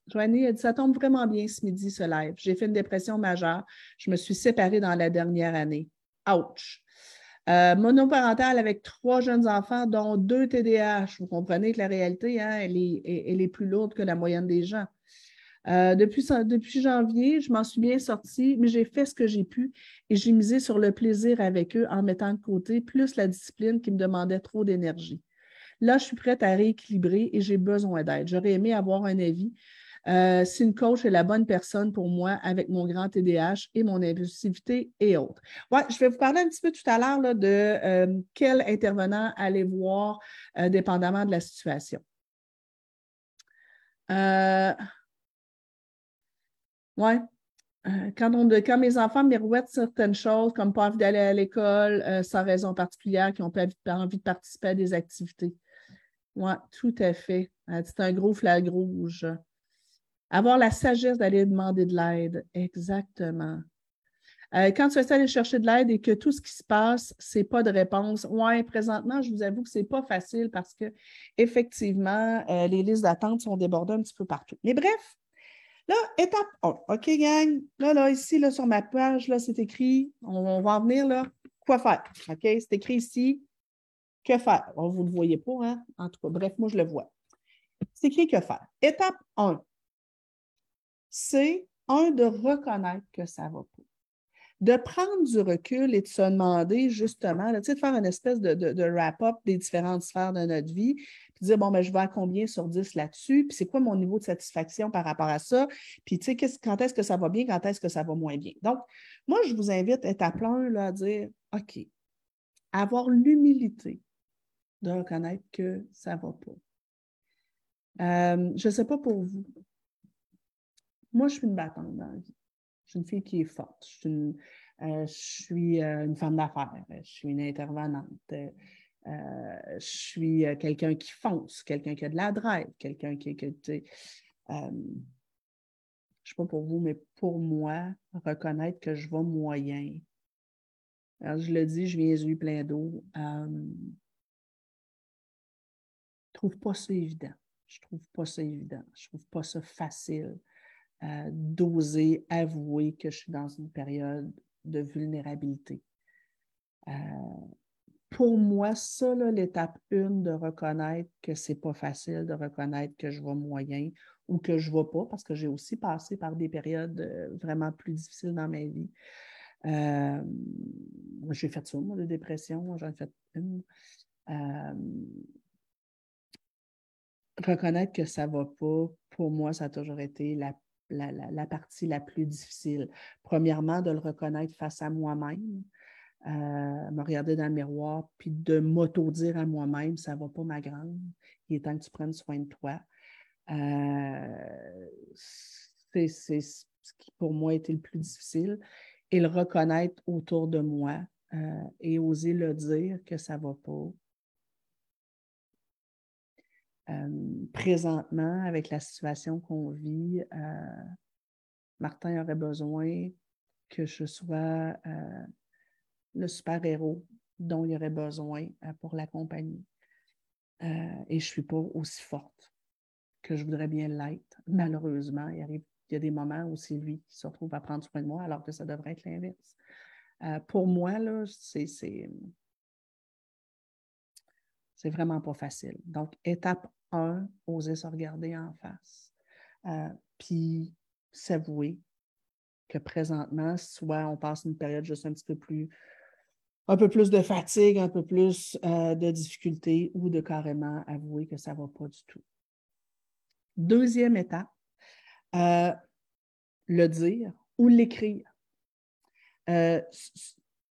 Joanie a dit Ça tombe vraiment bien ce midi, ce live. J'ai fait une dépression majeure. Je me suis séparée dans la dernière année. Ouch. Euh, monoparental avec trois jeunes enfants, dont deux TDAH. Vous comprenez que la réalité, hein, elle, est, plus lourde que la moyenne des gens. Euh, depuis, janvier, je m'en suis bien sortie, mais j'ai fait ce que j'ai pu et j'ai misé sur le plaisir avec eux en mettant de côté plus la discipline qui me demandait trop d'énergie. Là, je suis prête à rééquilibrer et j'ai besoin d'aide. J'aurais aimé avoir un avis euh, si une coach est la bonne personne pour moi avec mon grand TDAH et mon impulsivité et autres. Ouais, je vais vous parler un petit peu tout à l'heure de euh, quel intervenant aller voir euh, dépendamment de la situation. oui. Quand, quand, mes enfants mirouettent certaines choses, comme pas envie d'aller à l'école sans raison particulière, qui n'ont pas envie de participer à des activités. Oui, tout à fait. C'est un gros flag rouge. Avoir la sagesse d'aller demander de l'aide. Exactement. Euh, quand tu essaies d'aller chercher de l'aide et que tout ce qui se passe, ce n'est pas de réponse, oui, présentement, je vous avoue que ce n'est pas facile parce que effectivement, euh, les listes d'attente sont débordées un petit peu partout. Mais bref, là, étape 1. OK, gang. Là, là, ici, là, sur ma page, là, c'est écrit, on, va en venir là. Quoi faire? OK? C'est écrit ici. Que faire? vous ne le voyez pas, hein? En tout cas, bref, moi, je le vois. C'est écrit que faire. Étape 1 c'est un de reconnaître que ça va pas. de prendre du recul et de se demander justement, de faire une espèce de, wrap-up des différentes sphères de notre vie, puis dire, bon, ben, je vais à combien sur 10 là-dessus, puis c'est quoi mon niveau de satisfaction par rapport à ça, puis tu sais, quand est-ce que ça va bien, quand est-ce que ça va moins bien. Donc, moi, je vous invite, étape 1, là, à dire, OK, avoir l'humilité de reconnaître que ça ne va pas. Euh, je ne sais pas pour vous. Moi, je suis une battante dans la vie. Je suis une fille qui est forte. Je suis une, euh, euh, femme d'affaires. Je suis une intervenante. je suis quelqu'un qui fonce, quelqu'un qui a de la drive, quelqu'un qui, qui je ne sais pas pour vous, mais pour moi, reconnaître que je vais moyen. Alors, je le dis, je viens les plein d'eau. je ne trouve pas ça évident. Je trouve pas ça évident. Je trouve pas ça facile euh, d'oser avouer que je suis dans une période de vulnérabilité. Euh, pour moi, ça, l'étape une de reconnaître que ce n'est pas facile, de reconnaître que je vais moyen ou que je ne vais pas, parce que j'ai aussi passé par des périodes euh, vraiment plus difficiles dans ma vie. j'ai fait ça, moi, de dépression, j'en ai fait une reconnaître que ça ne va pas, pour moi, ça a toujours été la, la, partie la plus difficile. Premièrement, de le reconnaître face à moi-même, euh, me regarder dans le miroir, puis de m'auto-dire à moi-même, ça ne va pas, ma grande, il est temps que tu prennes soin de toi. Euh, c'est ce qui, pour moi, était le plus difficile. Et le reconnaître autour de moi euh, et oser le dire que ça ne va pas, présentement, avec la situation qu'on vit, euh, Martin aurait besoin que je sois euh, le super-héros dont il aurait besoin pour la compagnie. et je ne suis pas aussi forte que je voudrais bien l'être. Malheureusement, il, arrive, y a des moments où c'est lui qui se retrouve à prendre soin de moi alors que ça devrait être l'inverse. pour moi, là, c'est c'est vraiment pas facile. Donc, étape 1, oser se regarder en face. Euh, puis s'avouer que présentement, soit on passe une période juste un petit peu plus, un peu plus de fatigue, un peu plus euh, de difficulté ou de carrément avouer que ça ne va pas du tout. Deuxième étape, euh, le dire ou l'écrire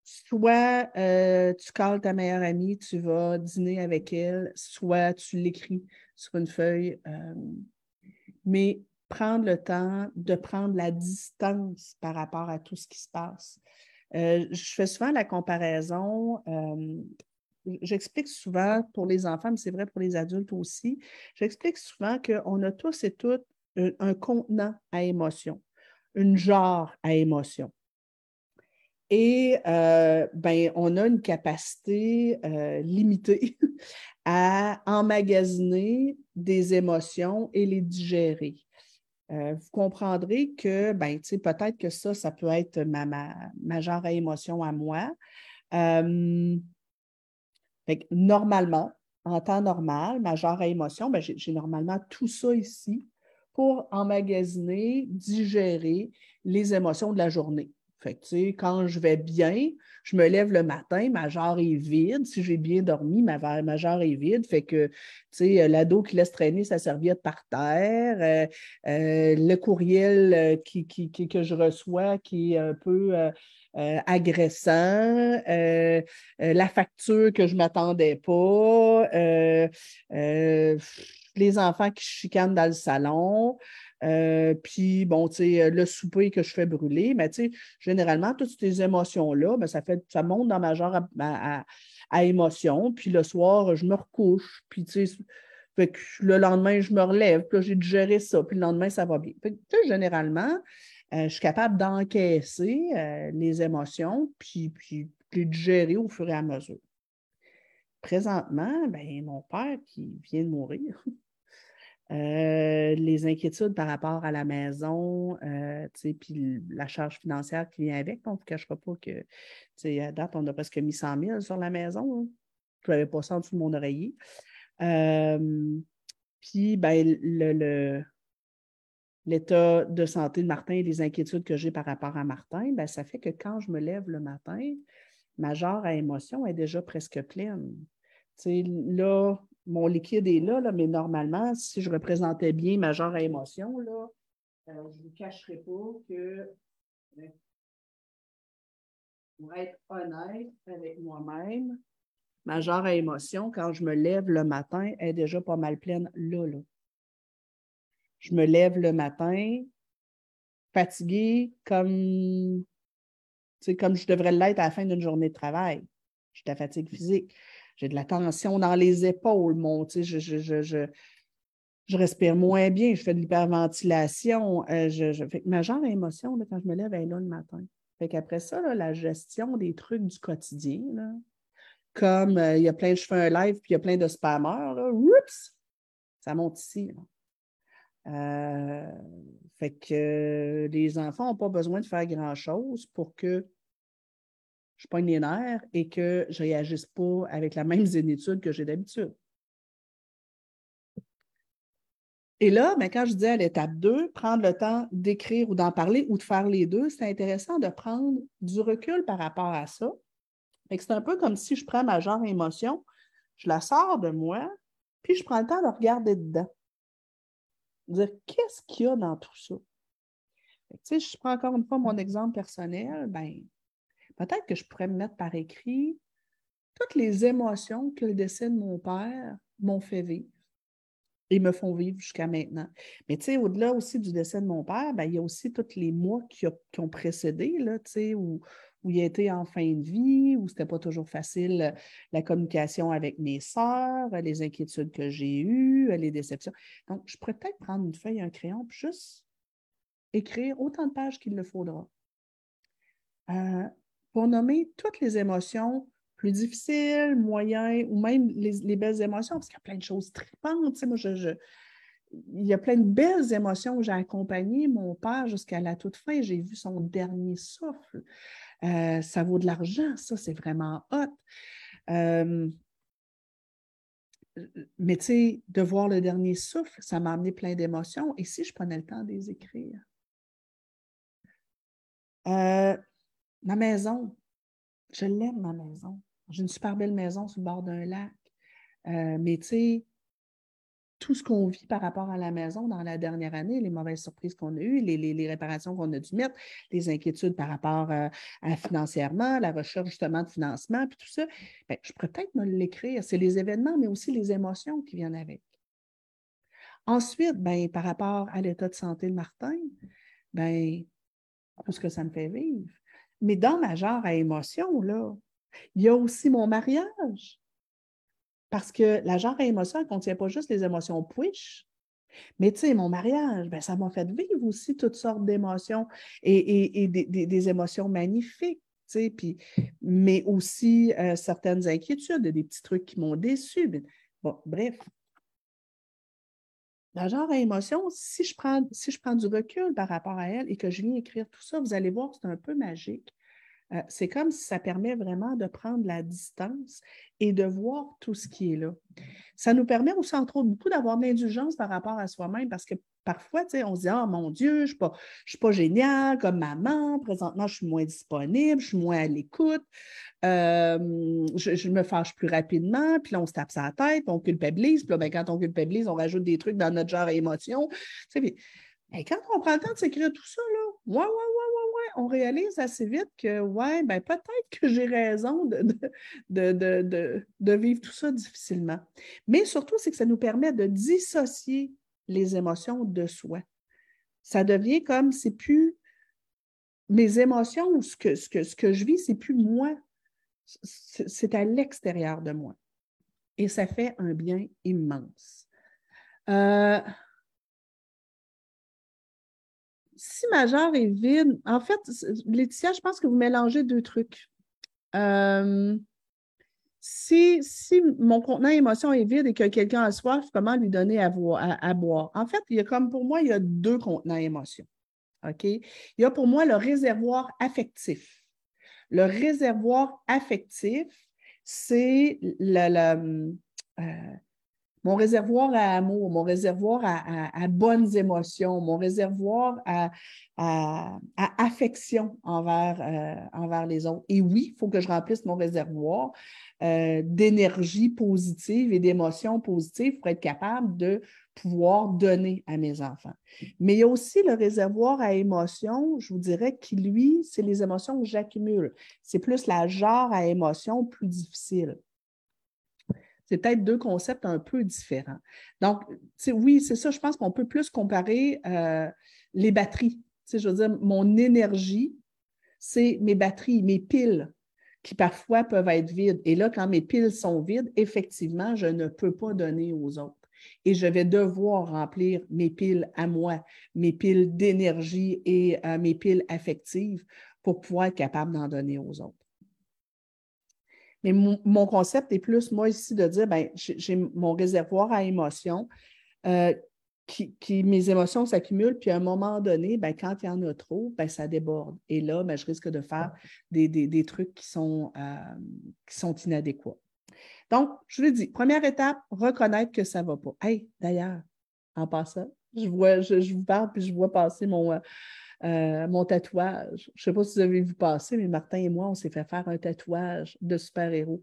soit tu calls ta meilleure amie, tu vas dîner avec elle, soit tu l'écris sur une feuille. Euh, mais prendre le temps de prendre la distance par rapport à tout ce qui se passe. Euh, je fais souvent la comparaison. J'explique souvent pour les enfants, mais c'est vrai pour les adultes aussi. J'explique souvent qu'on a tous et toutes un, un contenant à émotion, une genre à émotion. Et euh, ben, on a une capacité euh, limitée à emmagasiner des émotions et les digérer. Euh, vous comprendrez que ben, peut-être que ça, ça peut être ma, ma, genre à émotion à moi. normalement, en temps normal, ma genre à émotion, ben, j'ai normalement tout ça ici pour emmagasiner, digérer les émotions de la journée. Quand je vais bien, je me lève le matin, ma jarre est vide. Si j'ai bien dormi, ma, jarre est vide. Fait que, tu euh, l'ado qui laisse traîner sa serviette par terre, euh, euh, le courriel qui, que je reçois qui est un peu agressant, la facture que je ne m'attendais pas, les enfants qui chicanent dans le salon. Euh, puis, bon, tu sais, le souper que je fais brûler, mais tu sais, généralement, toutes ces émotions-là, ben, ça, fait, ça monte dans ma genre à, émotion. Puis le soir, je me recouche. Puis, tu sais, le lendemain, je me relève. Puis là, j'ai digéré ça. Puis le lendemain, ça va bien. généralement, euh, je suis capable d'encaisser euh, les émotions, puis, puis les digérer au fur et à mesure. Présentement, ben, mon père qui vient de mourir, Euh, les inquiétudes par rapport à la maison, euh, puis la charge financière qui vient avec. On ne vous cachera pas que, à date, on a presque mis 100 000 sur la maison. Hein. Je n'avais pas ça en dessous de mon oreiller. Euh, puis, ben, l'état de santé de Martin et les inquiétudes que j'ai par rapport à Martin, ben, ça fait que quand je me lève le matin, ma jarre à émotion est déjà presque pleine. là, mon liquide est là, là, mais normalement, si je représentais bien ma jarre à émotion, là, euh, je ne vous cacherai pas que pour être honnête avec moi-même, ma jarre à émotion, quand je me lève le matin, est déjà pas mal pleine là, là. Je me lève le matin fatiguée comme, comme je devrais l'être à la fin d'une journée de travail. J'ai de la fatigue physique. J'ai de la tension dans les épaules. Mon, je, je, je, je, respire moins bien. Je fais de l'hyperventilation. Euh, je, ma genre d'émotion, quand je me lève, elle est là le matin. Fait qu'après ça, la gestion des trucs du quotidien, comme euh, il y a plein de cheveux un live puis il y a plein de spammers, là, ça monte ici. Euh, fait que les enfants n'ont pas besoin de faire grand-chose pour que je pogne les nerfs et que je ne réagisse pas avec la même zénitude que j'ai d'habitude. Et là, ben, quand je dis à l'étape 2, prendre le temps d'écrire ou d'en parler ou de faire les deux, c'est intéressant de prendre du recul par rapport à ça. C'est un peu comme si je prends ma genre émotion, je la sors de moi, puis je prends le temps de regarder dedans dire qu'est-ce qu'il y a dans tout ça? Si je prends encore une fois mon exemple personnel, ben, peut-être que je pourrais me mettre par écrit toutes les émotions que le décès de mon père m'ont fait vivre et me font vivre jusqu'à maintenant. Mais tu sais, au-delà aussi du décès de mon père, ben, il y a aussi tous les mois qui, ont précédé, là, tu sais, où, il était en fin de vie, où ce n'était pas toujours facile euh, la communication avec mes sœurs, euh, les inquiétudes que j'ai eues, euh, les déceptions. Donc, je pourrais peut-être prendre une feuille, un crayon, puis juste écrire autant de pages qu'il le faudra. Pour nommer toutes les émotions plus difficiles, moyennes, ou même les, belles émotions, parce qu'il y a plein de choses tripantes. Il y a plein de belles émotions. J'ai accompagné mon père jusqu'à la toute fin. J'ai vu son dernier souffle. Euh, ça vaut de l'argent, ça, c'est vraiment hot. Euh, mais tu sais, de voir le dernier souffle, ça m'a amené plein d'émotions. Et si je prenais le temps de les écrire? Euh, ma maison, je l'aime, ma maison. J'ai une super belle maison sur le bord d'un lac. mais tu sais, tout ce qu'on vit par rapport à la maison dans la dernière année, les mauvaises surprises qu'on a eues, les, réparations qu'on a dû mettre, les inquiétudes par rapport euh, à financièrement, la recherche justement de financement, puis tout ça, bien, je pourrais peut-être me l'écrire. C'est les événements, mais aussi les émotions qui viennent avec. Ensuite, bien, par rapport à l'état de santé de Martin, bien, tout ce que ça me fait vivre. Mais dans ma genre à émotion, là, il y a aussi mon mariage. Parce que la genre à émotion, elle ne contient pas juste les émotions push, mais tu sais, mon mariage, ben, ça m'a fait vivre aussi toutes sortes d'émotions et, des, émotions magnifiques. Mais aussi euh, certaines inquiétudes, des petits trucs qui m'ont déçu. Bref. La genre à émotion, si je, prends, si je prends du recul par rapport à elle et que je viens écrire tout ça, vous allez voir, c'est un peu magique. Euh, c'est comme si ça permet vraiment de prendre la distance et de voir tout ce qui est là. Ça nous permet aussi, entre autres, beaucoup d'avoir de l'indulgence par rapport à soi-même parce que parfois, on se dit Ah, mon Dieu, je ne suis, pas, pas génial comme maman, présentement, je suis moins disponible, je suis moins à l'écoute, euh, je, me fâche plus rapidement, puis là, on se tape sa tête, on culpabilise, puis là, ben, quand on culpabilise, on rajoute des trucs dans notre genre émotion. Puis, ben, quand on prend le temps de s'écrire tout ça, là, ouais, ouais, ouais, on réalise assez vite que, ouais, ben peut-être que j'ai raison de, de, vivre tout ça difficilement. Mais surtout, c'est que ça nous permet de dissocier les émotions de soi. Ça devient comme, c'est plus mes émotions ou ce que, ce que, ce que je vis, c'est plus moi. C'est à l'extérieur de moi. Et ça fait un bien immense. Euh, si ma jarre est vide, en fait, Laetitia, je pense que vous mélangez deux trucs. Euh, si, mon contenant émotion est vide et que quelqu'un a soif, comment lui donner à, boire? En fait, il y a comme pour moi, il y a deux contenants émotion. OK? Il y a pour moi le réservoir affectif. Le réservoir affectif, c'est le, euh, mon réservoir à amour, mon réservoir à, bonnes émotions, mon réservoir à, affection envers, euh, envers les autres. Et oui, il faut que je remplisse mon réservoir euh, d'énergie positive et d'émotions positives pour être capable de pouvoir donner à mes enfants. Mais il y a aussi le réservoir à émotions, je vous dirais, qui, lui, c'est les émotions que j'accumule. C'est plus la genre à émotions plus difficile. C'est peut-être deux concepts un peu différents. Donc, oui, c'est ça, je pense qu'on peut plus comparer euh, les batteries. je veux dire, mon énergie, c'est mes batteries, mes piles qui parfois peuvent être vides. Et là, quand mes piles sont vides, effectivement, je ne peux pas donner aux autres. Et je vais devoir remplir mes piles à moi, mes piles d'énergie et euh, mes piles affectives pour pouvoir être capable d'en donner aux autres. Mais mon, concept est plus, moi, ici, de dire, ben, j'ai mon réservoir à émotions, euh, qui, mes émotions s'accumulent, puis à un moment donné, ben, quand il y en a trop, ben, ça déborde. Et là, ben, je risque de faire des, trucs qui sont, euh, qui sont inadéquats. Donc, je vous l'ai dit, première étape, reconnaître que ça ne va pas. Hey, d'ailleurs, en passant, je, vois, je, vous parle, puis je vois passer mon, euh, mon tatouage. Je ne sais pas si vous avez vu passer, mais Martin et moi, on s'est fait faire un tatouage de super-héros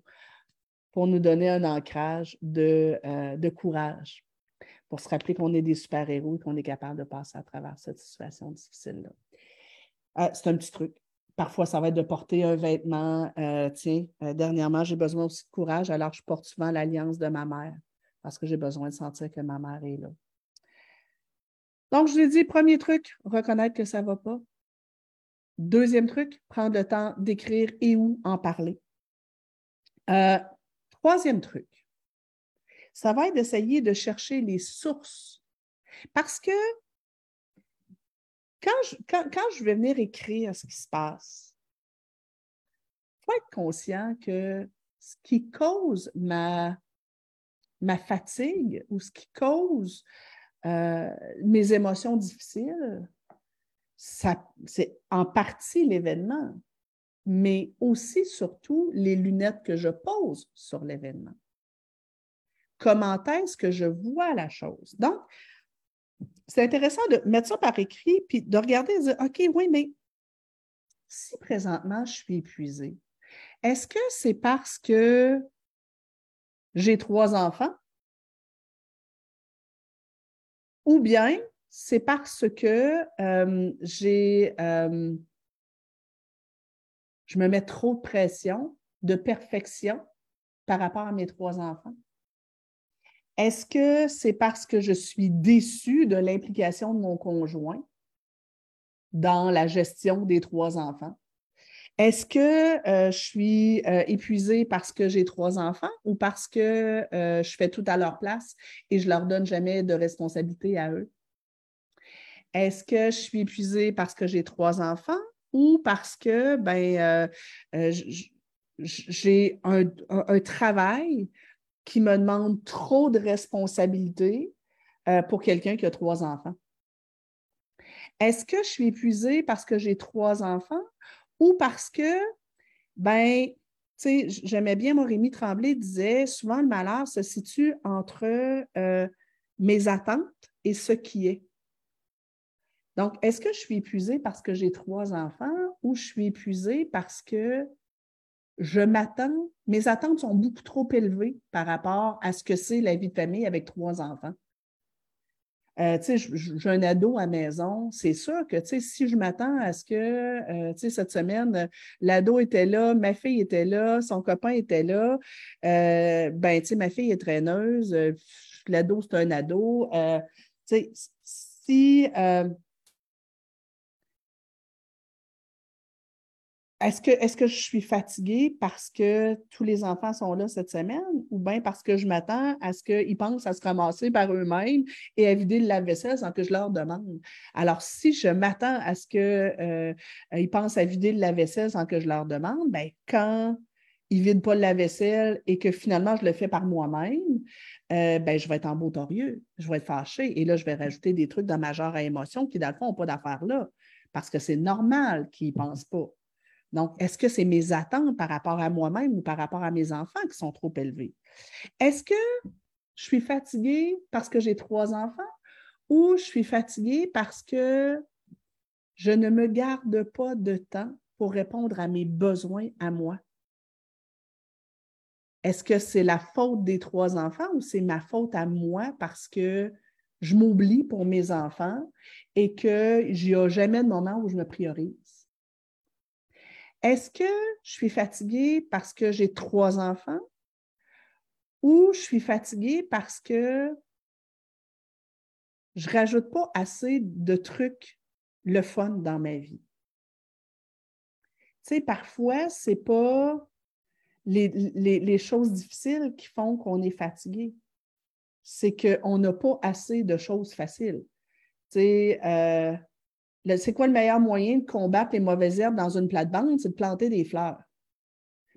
pour nous donner un ancrage de, euh, courage, pour se rappeler qu'on est des super-héros et qu'on est capable de passer à travers cette situation difficile-là. Euh, c'est un petit truc. Parfois, ça va être de porter un vêtement. tiens, dernièrement, j'ai besoin aussi de courage, alors je porte souvent l'alliance de ma mère parce que j'ai besoin de sentir que ma mère est là. Donc, je vous ai dit, premier truc, reconnaître que ça ne va pas. Deuxième truc, prendre le temps d'écrire et où en parler. Euh, troisième truc, ça va être d'essayer de chercher les sources. Parce que quand je, quand, je vais venir écrire ce qui se passe, il faut être conscient que ce qui cause ma fatigue ou ce qui cause euh, mes émotions difficiles, c'est en partie l'événement, mais aussi, surtout, les lunettes que je pose sur l'événement. Comment est-ce que je vois la chose? Donc, c'est intéressant de mettre ça par écrit, puis de regarder et de dire, OK, oui, mais si présentement je suis épuisée, est-ce que c'est parce que j'ai trois enfants? Ou bien c'est parce que euh, j'ai, euh, je me mets trop de pression, de perfection par rapport à mes trois enfants. Est-ce que c'est parce que je suis déçue de l'implication de mon conjoint dans la gestion des trois enfants? Est-ce que euh, je suis épuisée parce que j'ai trois enfants ou parce que je fais tout à leur place et je leur donne jamais de responsabilité à eux? Est-ce que je suis épuisée parce que j'ai trois enfants ou parce que ben, euh, euh, j'ai un, travail qui me demande trop de responsabilités euh, pour quelqu'un qui a trois enfants? Est-ce que je suis épuisée parce que j'ai trois enfants ou parce que, ben, tu sais, j'aimais bien, mon Rémi Tremblay disait souvent le malheur se situe entre mes attentes et ce qui est. Donc, est-ce que je suis épuisée parce que j'ai trois enfants ou je suis épuisée parce que je m'attends, mes attentes sont beaucoup trop élevées par rapport à ce que c'est la vie de famille avec trois enfants. Euh, j'ai un ado à maison, c'est sûr que, si je m'attends à ce que, euh, cette semaine, l'ado était là, ma fille était là, son copain était là, euh, ben, ma fille est traîneuse, l'ado, c'est un ado. sais, si Est-ce que, je suis fatiguée parce que tous les enfants sont là cette semaine ou bien parce que je m'attends à ce qu'ils pensent à se ramasser par eux-mêmes et à vider le lave-vaisselle sans que je leur demande? Alors, si je m'attends à ce qu'ils euh, pensent à vider le lave-vaisselle sans que je leur demande, bien, quand ils ne vident pas le lave-vaisselle et que finalement je le fais par moi-même, euh, ben, je vais être en beau torieux, je vais être fâchée et là, je vais rajouter des trucs dans ma genre à émotion qui, dans le fond, n'ont pas d'affaire là parce que c'est normal qu'ils n'y pensent pas. Donc, est-ce que c'est mes attentes par rapport à moi-même ou par rapport à mes enfants qui sont trop élevées? Est-ce que je suis fatiguée parce que j'ai trois enfants ou je suis fatiguée parce que je ne me garde pas de temps pour répondre à mes besoins à moi? Est-ce que c'est la faute des trois enfants ou c'est ma faute à moi parce que je m'oublie pour mes enfants et qu'il n'y a jamais de moment où je me priorise? Est-ce que je suis fatiguée parce que j'ai trois enfants ou je suis fatiguée parce que je ne rajoute pas assez de trucs le fun dans ma vie? Tu sais, parfois, ce n'est pas les, choses difficiles qui font qu'on est fatigué. C'est qu'on n'a pas assez de choses faciles. Euh, c'est quoi le meilleur moyen de combattre les mauvaises herbes dans une plate-bande? C'est de planter des fleurs.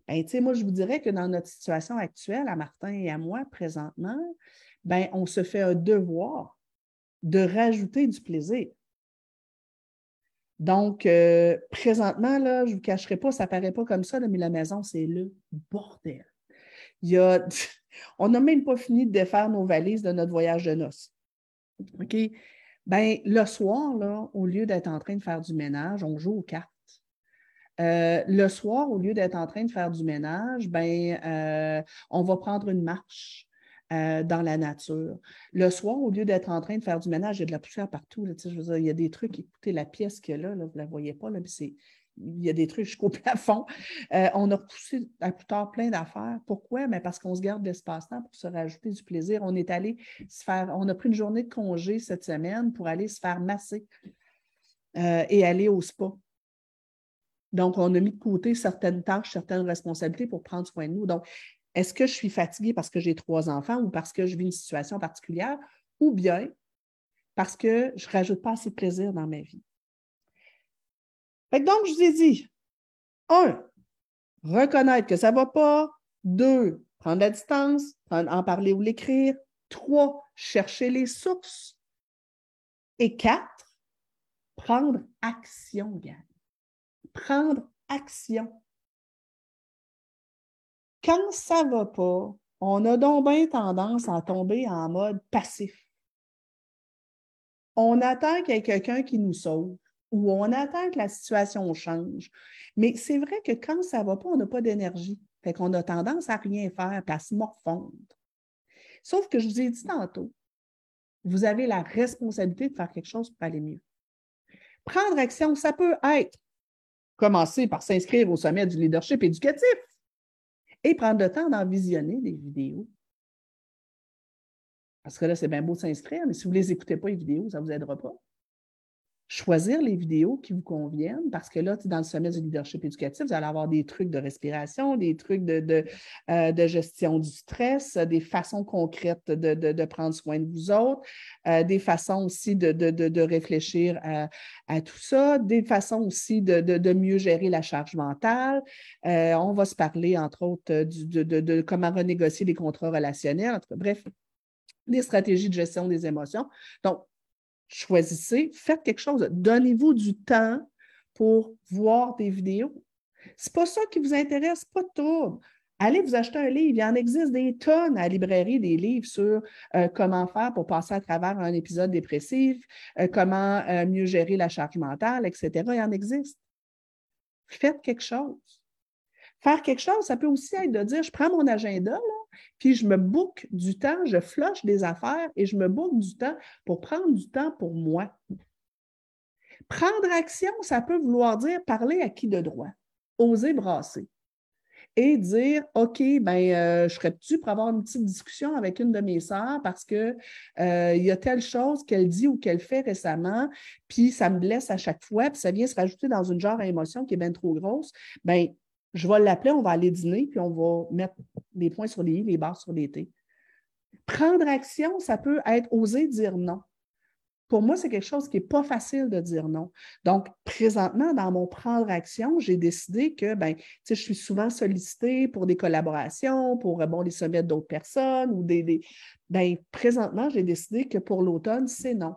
Ben, moi, je vous dirais que dans notre situation actuelle, à Martin et à moi, présentement, ben, on se fait un devoir de rajouter du plaisir. Donc, euh, présentement, là, je ne vous cacherai pas, ça ne paraît pas comme ça, mais la maison, c'est le bordel. Il y a, on n'a même pas fini de défaire nos valises de notre voyage de noces. OK? Bien, le soir, au lieu d'être en train de faire du ménage, on joue aux cartes. Euh, le soir, au lieu d'être en train de faire du ménage, ben, euh, on va prendre une marche. Euh, dans la nature. Le soir, au lieu d'être en train de faire du ménage, il y a de la poussière partout. il y a des trucs, écoutez, la pièce qu'il y a là, vous ne la voyez pas, là, il y a des trucs jusqu'au plafond. Euh, on a repoussé à plus tard plein d'affaires. Pourquoi? Mais parce qu'on se garde l'espace-temps pour se rajouter du plaisir. On est allé se faire, on a pris une journée de congé cette semaine pour aller se faire masser euh, et aller au spa. Donc, on a mis de côté certaines tâches, certaines responsabilités pour prendre soin de nous. Donc, est-ce que je suis fatiguée parce que j'ai trois enfants ou parce que je vis une situation particulière? Ou bien parce que je ne rajoute pas assez de plaisir dans ma vie? Donc, je vous ai dit, un, reconnaître que ça ne va pas. Deux, prendre la distance, en parler ou l'écrire. Trois, chercher les sources. Et quatre, prendre action, gang. Prendre action. Quand ça ne va pas, on a donc bien tendance à tomber en mode passif. On attend qu'il y ait quelqu'un qui nous sauve ou on attend que la situation change. Mais c'est vrai que quand ça ne va pas, on n'a pas d'énergie. Fait qu'on a tendance à rien faire, à se morfondre. Sauf que je vous ai dit tantôt, vous avez la responsabilité de faire quelque chose pour aller mieux. Prendre action, ça peut être commencer par s'inscrire au sommet du leadership éducatif et prendre le temps d'en visionner des vidéos. Parce que là, c'est bien beau s'inscrire, mais si vous ne les écoutez pas, les vidéos, ça ne vous aidera pas choisir les vidéos qui vous conviennent parce que là, dans le sommet du leadership éducatif, vous allez avoir des trucs de respiration, des trucs de, euh, gestion du stress, des façons concrètes de, prendre soin de vous autres, euh, des façons aussi de, réfléchir à, tout ça, des façons aussi de, mieux gérer la charge mentale. Euh, on va se parler, entre autres, de, comment renégocier les contrats relationnels. bref, des stratégies de gestion des émotions. Donc, choisissez, faites quelque chose. Donnez-vous du temps pour voir des vidéos. Ce n'est pas ça qui vous intéresse, pas tout. Allez vous acheter un livre. Il y en existe des tonnes à la librairie, des livres sur euh, comment faire pour passer à travers un épisode dépressif, euh, comment euh, mieux gérer la charge mentale, etc. Il en existe. Faites quelque chose. Faire quelque chose, ça peut aussi être de dire, je prends mon agenda, là, puis je me boucle du temps, je flush des affaires et je me boucle du temps pour prendre du temps pour moi. Prendre action, ça peut vouloir dire parler à qui de droit, oser brasser et dire OK, ben, euh, je serais dû pour avoir une petite discussion avec une de mes sœurs parce qu'il euh, y a telle chose qu'elle dit ou qu'elle fait récemment, puis ça me blesse à chaque fois, puis ça vient se rajouter dans une genre d'émotion qui est bien trop grosse. Ben, je vais l'appeler, on va aller dîner, puis on va mettre les points sur les i, les barres sur les t. Prendre action, ça peut être oser dire non. Pour moi, c'est quelque chose qui n'est pas facile de dire non. Donc, présentement, dans mon prendre action, j'ai décidé que ben, je suis souvent sollicitée pour des collaborations, pour bon, les sommets d'autres personnes ou des. des ben, présentement, j'ai décidé que pour l'automne, c'est non.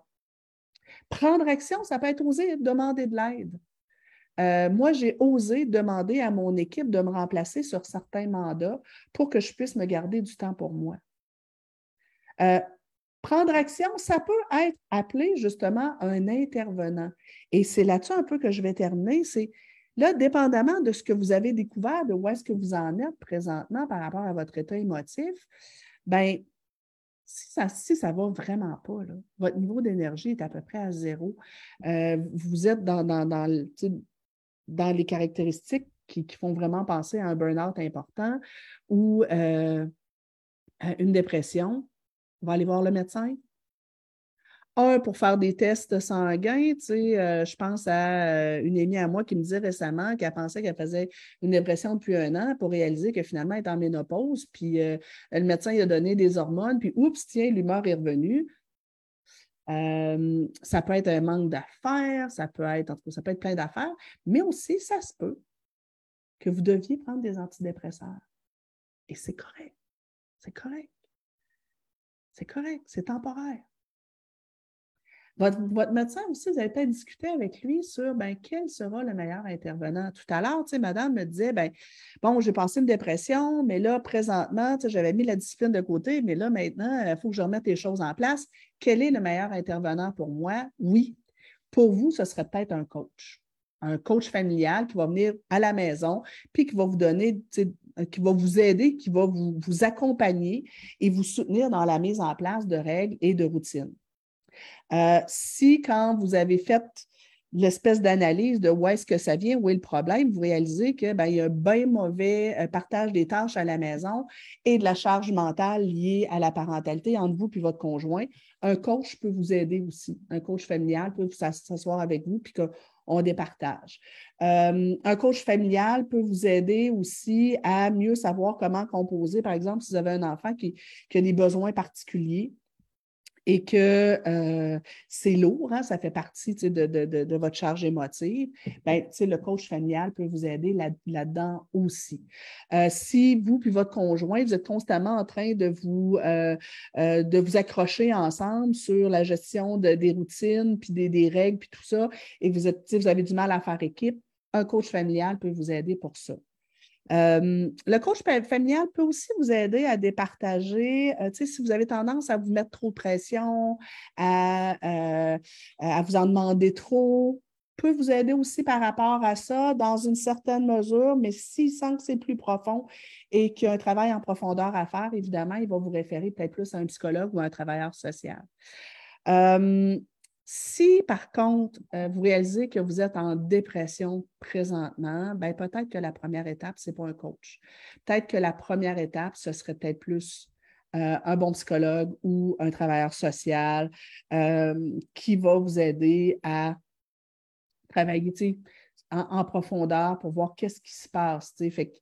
Prendre action, ça peut être oser demander de l'aide. Euh, moi, j'ai osé demander à mon équipe de me remplacer sur certains mandats pour que je puisse me garder du temps pour moi. Euh, prendre action, ça peut être appelé justement un intervenant. Et c'est là-dessus un peu que je vais terminer. C'est là, dépendamment de ce que vous avez découvert, de où est-ce que vous en êtes présentement par rapport à votre état émotif, bien, si ça si ça va vraiment pas, votre niveau d'énergie est à peu près à zéro, euh, vous êtes dans, dans, dans, les caractéristiques qui, font vraiment penser à un burn-out important ou euh, une dépression, on va aller voir le médecin. Un, pour faire des tests sanguins, tu sais, euh, je pense à euh, une amie à moi qui me disait récemment qu'elle pensait qu'elle faisait une dépression depuis un an pour réaliser que finalement elle est en ménopause, puis le médecin lui a donné des hormones, puis oups, tiens, l'humeur est revenue. Ça peut être un manque d'affaires, ça peut être, en tout cas, ça peut être plein d'affaires, mais aussi, ça se peut que vous deviez prendre des antidépresseurs. Et c'est correct. C'est correct. C'est correct. C'est temporaire. Votre, médecin aussi, vous avez peut-être discuté avec lui sur ben, quel sera le meilleur intervenant. Tout à l'heure, madame me disait ben, Bon, j'ai passé une dépression, mais là, présentement, j'avais mis la discipline de côté, mais là, maintenant, il faut que je remette les choses en place. Quel est le meilleur intervenant pour moi? Oui. Pour vous, ce serait peut-être un coach un coach familial qui va venir à la maison, puis qui va vous donner, qui va vous aider, qui va vous, vous, accompagner et vous soutenir dans la mise en place de règles et de routines. Euh, si quand vous avez fait l'espèce d'analyse de où est-ce que ça vient, où est le problème, vous réalisez qu'il ben, y a un bien mauvais euh, partage des tâches à la maison et de la charge mentale liée à la parentalité entre vous et votre conjoint. Un coach peut vous aider aussi. Un coach familial peut s'asseoir avec vous puis qu'on départage. Euh, un coach familial peut vous aider aussi à mieux savoir comment composer. Par exemple, si vous avez un enfant qui a des besoins particuliers, et que euh, c'est lourd, hein, ça fait partie de, votre charge émotive, ben, le coach familial peut vous aider là-dedans aussi. Euh, si vous puis votre conjoint, vous êtes constamment en train de vous, euh, accrocher ensemble sur la gestion des routines, puis des, règles, puis tout ça, et vous, vous avez du mal à faire équipe, un coach familial peut vous aider pour ça. Euh, le coach familial peut aussi vous aider à départager, euh, si vous avez tendance à vous mettre trop de pression, à, euh, à vous en demander trop, peut vous aider aussi par rapport à ça dans une certaine mesure, mais s'il sent que c'est plus profond et qu'il y a un travail en profondeur à faire, évidemment, il va vous référer peut-être plus à un psychologue ou à un travailleur social. Si, par contre, euh, vous réalisez que vous êtes en dépression présentement, ben, peut-être que la première étape, ce n'est pas un coach. Peut-être que la première étape, ce serait peut-être plus euh, un bon psychologue ou un travailleur social euh, qui va vous aider à travailler en, en, profondeur pour voir qu'est-ce qui se passe. Fait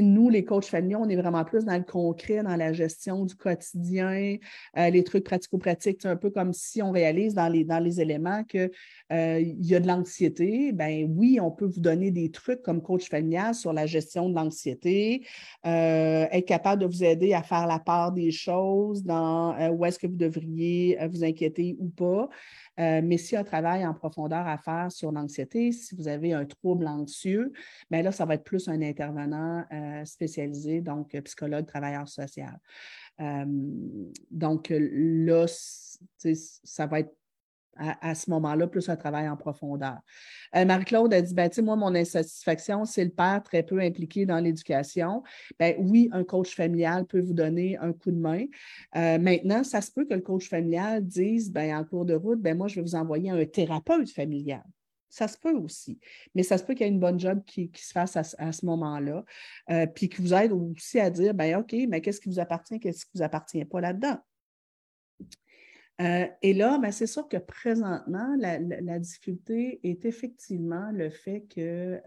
nous, les coachs familiaux, on est vraiment plus dans le concret, dans la gestion du quotidien, euh, les trucs pratico-pratiques. C'est un peu comme si on réalise dans les, dans les éléments qu'il euh, y a de l'anxiété. Ben oui, on peut vous donner des trucs comme coach familial sur la gestion de l'anxiété, euh, être capable de vous aider à faire la part des choses dans où est-ce que vous devriez vous inquiéter ou pas. Euh, mais s'il y a un travail en profondeur à faire sur l'anxiété, si vous avez un trouble anxieux, bien là, ça va être plus un intervenant euh, spécialisé, donc psychologue, travailleur social. Euh, donc là, ça va être à, ce moment-là, plus un travail en profondeur. Euh, Marie-Claude a dit, ben, moi, mon insatisfaction, c'est le père très peu impliqué dans l'éducation. Ben, oui, un coach familial peut vous donner un coup de main. Euh, maintenant, ça se peut que le coach familial dise, ben, en cours de route, ben, moi, je vais vous envoyer un thérapeute familial. Ça se peut aussi. Mais ça se peut qu'il y ait une bonne job qui, se fasse à, ce moment-là. Euh, puis qui vous aide aussi à dire, ben, OK, mais qu'est-ce qui vous appartient, qu'est-ce qui ne vous appartient pas là-dedans? Euh, et là, ben, c'est sûr que présentement, la, difficulté est effectivement le fait qu'il euh,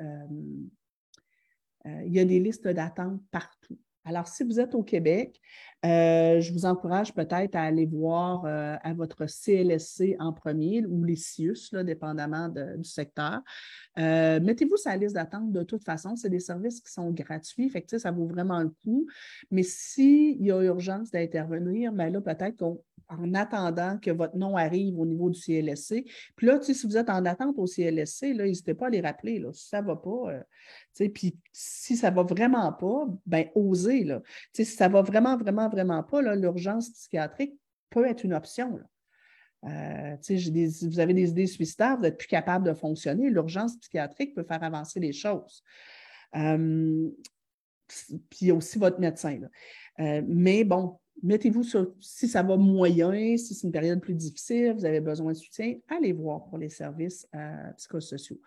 euh, y a des listes d'attente partout. Alors, si vous êtes au Québec, je vous encourage peut-être à aller voir à votre CLSC en premier ou les CIUS, dépendamment du secteur. Mettez-vous sur la liste d'attente de toute façon. C'est des services qui sont gratuits, fait ça vaut vraiment le coup. Mais s'il y a urgence d'intervenir, ben là, peut-être qu'on en attendant que votre nom arrive au niveau du CLSC. Puis là, si vous êtes en attente au CLSC, n'hésitez pas à les rappeler. Là, si ça ne va pas, euh, puis si ça ne va vraiment pas, ben osez. Là. Si ça ne va vraiment, vraiment, vraiment pas, l'urgence psychiatrique, peut être une option. Euh, vous avez des idées suicidaires, vous n'êtes plus capable de fonctionner. L'urgence psychiatrique peut faire avancer les choses. Euh, puis aussi votre médecin. Euh, mais bon, mettez-vous sur, si ça va moyen, si c'est une période plus difficile, vous avez besoin de soutien, allez voir pour les services psychosociaux.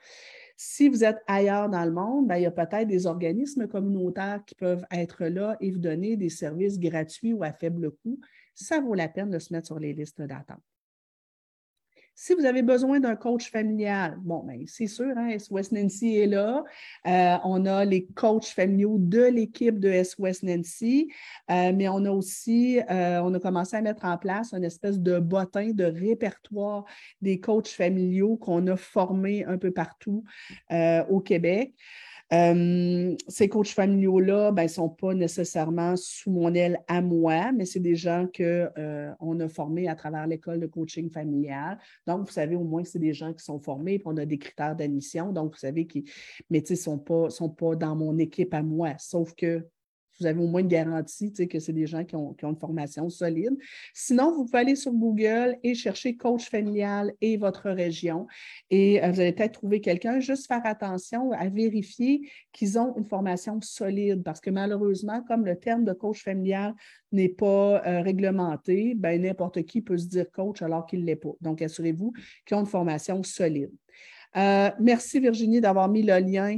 Si vous êtes ailleurs dans le monde, ben, il y a peut-être des organismes communautaires qui peuvent être là et vous donner des services gratuits ou à faible coût. Ça vaut la peine de se mettre sur les listes d'attente. Si vous avez besoin d'un coach familial, bon, bien, c'est sûr, hein, S-West Nancy est là. Euh, on a les coachs familiaux de l'équipe de S-West Nancy, euh, mais on a aussi, euh, on a commencé à mettre en place une espèce de bottin de répertoire des coachs familiaux qu'on a formés un peu partout au Québec. Euh, ces coachs familiaux-là, ben, ne sont pas nécessairement sous mon aile à moi, mais c'est des gens qu'on euh, a formés à travers l'école de coaching familial. Donc, vous savez au moins que c'est des gens qui sont formés, puis on a des critères d'admission. Donc, vous savez qu'ils, ne sont pas, sont pas dans mon équipe à moi, sauf que vous avez au moins une garantie que c'est des gens qui ont, une formation solide. Sinon, vous pouvez aller sur Google et chercher coach familial et votre région. Et euh, vous allez peut-être trouver quelqu'un. Juste faire attention à vérifier qu'ils ont une formation solide parce que malheureusement, comme le terme de coach familial n'est pas euh, réglementé, ben, n'importe qui peut se dire coach alors qu'il ne l'est pas. Donc, assurez-vous qu'ils ont une formation solide. Euh, merci Virginie d'avoir mis le lien.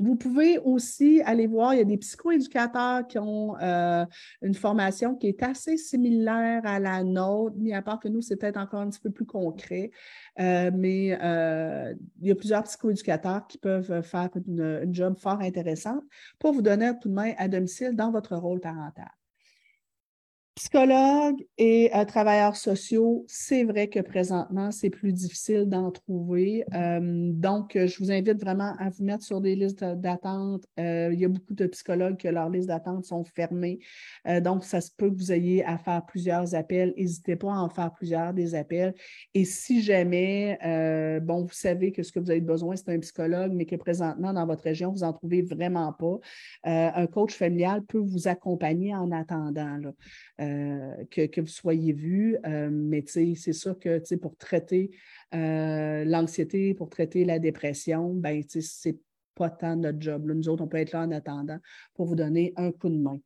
Vous pouvez aussi aller voir, il y a des psychoéducateurs qui ont euh, une formation qui est assez similaire à la nôtre, mais à part que nous, c'est peut-être encore un petit peu plus concret. Euh, mais euh, il y a plusieurs psychoéducateurs qui peuvent faire une, une job fort intéressante pour vous donner un coup de main à domicile dans votre rôle parental. Psychologues et euh, travailleurs sociaux, c'est vrai que présentement, c'est plus difficile d'en trouver. Euh, donc, je vous invite vraiment à vous mettre sur des listes d'attente. Euh, il y a beaucoup de psychologues que leurs listes d'attente sont fermées. donc, ça se peut que vous ayez à faire plusieurs appels. N'hésitez pas à en faire plusieurs des appels. Et si jamais, bon, vous savez que ce que vous avez besoin, c'est un psychologue, mais que présentement, dans votre région, vous n'en trouvez vraiment pas, un coach familial peut vous accompagner en attendant. Euh, que, vous soyez vu. Euh, mais c'est sûr que pour traiter euh, l'anxiété, pour traiter la dépression, ben, c'est pas tant notre job. Nous autres, on peut être là en attendant pour vous donner un coup de main.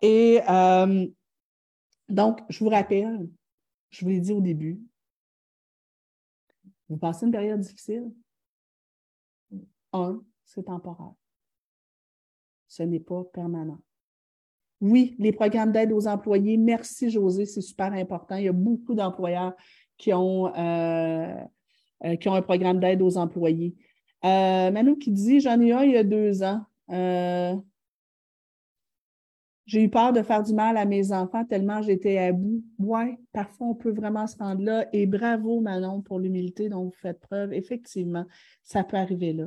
Et donc, je vous rappelle, je vous l'ai dit au début, vous passez une période difficile. Un, c'est temporaire. Ce n'est pas permanent. Oui, les programmes d'aide aux employés. Merci, José, c'est super important. Il y a beaucoup d'employeurs qui, ont, euh, euh, un programme d'aide aux employés. Euh, qui dit J'en ai un il y a deux ans. J'ai eu peur de faire du mal à mes enfants tellement j'étais à bout. Oui, parfois on peut vraiment se rendre là. Et bravo, Manon, pour l'humilité dont vous faites preuve. Effectivement, ça peut arriver là.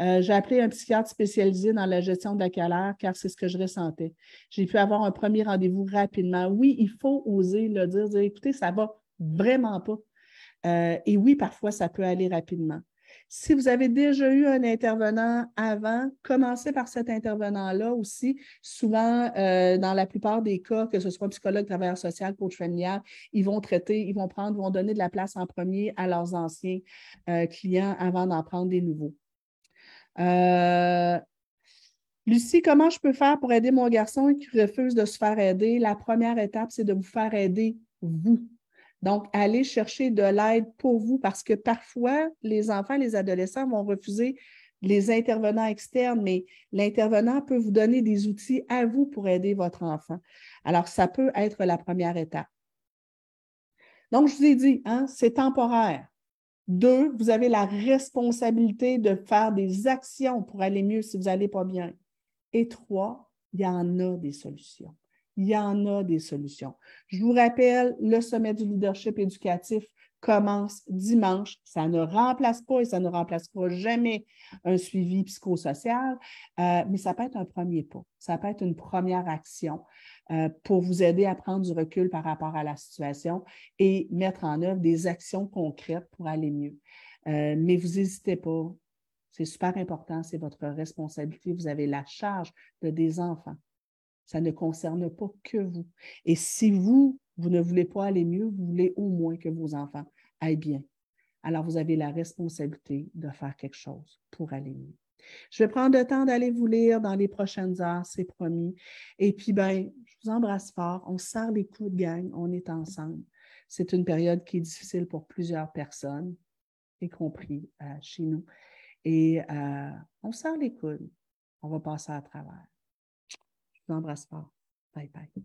Euh, j'ai appelé un psychiatre spécialisé dans la gestion de la colère car c'est ce que je ressentais. J'ai pu avoir un premier rendez-vous rapidement. Oui, il faut oser le dire, dire écoutez, ça va vraiment pas. Euh, et oui, parfois, ça peut aller rapidement. Si vous avez déjà eu un intervenant avant, commencez par cet intervenant-là aussi. Souvent, euh, dans la plupart des cas, que ce soit un psychologue, travailleur social, coach familial, ils vont traiter, ils vont prendre, vont donner de la place en premier à leurs anciens clients avant d'en prendre des nouveaux. Euh, Lucie, comment je peux faire pour aider mon garçon qui refuse de se faire aider? La première étape, c'est de vous faire aider vous. Donc, allez chercher de l'aide pour vous parce que parfois, les enfants, les adolescents vont refuser les intervenants externes, mais l'intervenant peut vous donner des outils à vous pour aider votre enfant. Alors, ça peut être la première étape. Donc, je vous ai dit, hein, c'est temporaire. Deux, vous avez la responsabilité de faire des actions pour aller mieux si vous n'allez pas bien. Et trois, il y en a des solutions. Il y en a des solutions. Je vous rappelle, le sommet du leadership éducatif commence dimanche. Ça ne remplace pas et ça ne remplacera jamais un suivi psychosocial, euh, mais ça peut être un premier pas. Ça peut être une première action. Euh, pour vous aider à prendre du recul par rapport à la situation et mettre en œuvre des actions concrètes pour aller mieux. Euh, mais vous n'hésitez pas. C'est super important, c'est votre responsabilité. Vous avez la charge de des enfants. Ça ne concerne pas que vous. Et si vous, vous ne voulez pas aller mieux, vous voulez au moins que vos enfants aillent bien. Alors, vous avez la responsabilité de faire quelque chose pour aller mieux. Je vais prendre le temps d'aller vous lire dans les prochaines heures, c'est promis. Et puis, ben, je vous embrasse fort. On serre les coups de gang, on est ensemble. C'est une période qui est difficile pour plusieurs personnes, y compris euh, chez nous. Et euh, on serre les coudes. On va passer à travers. Je vous embrasse fort. Bye bye.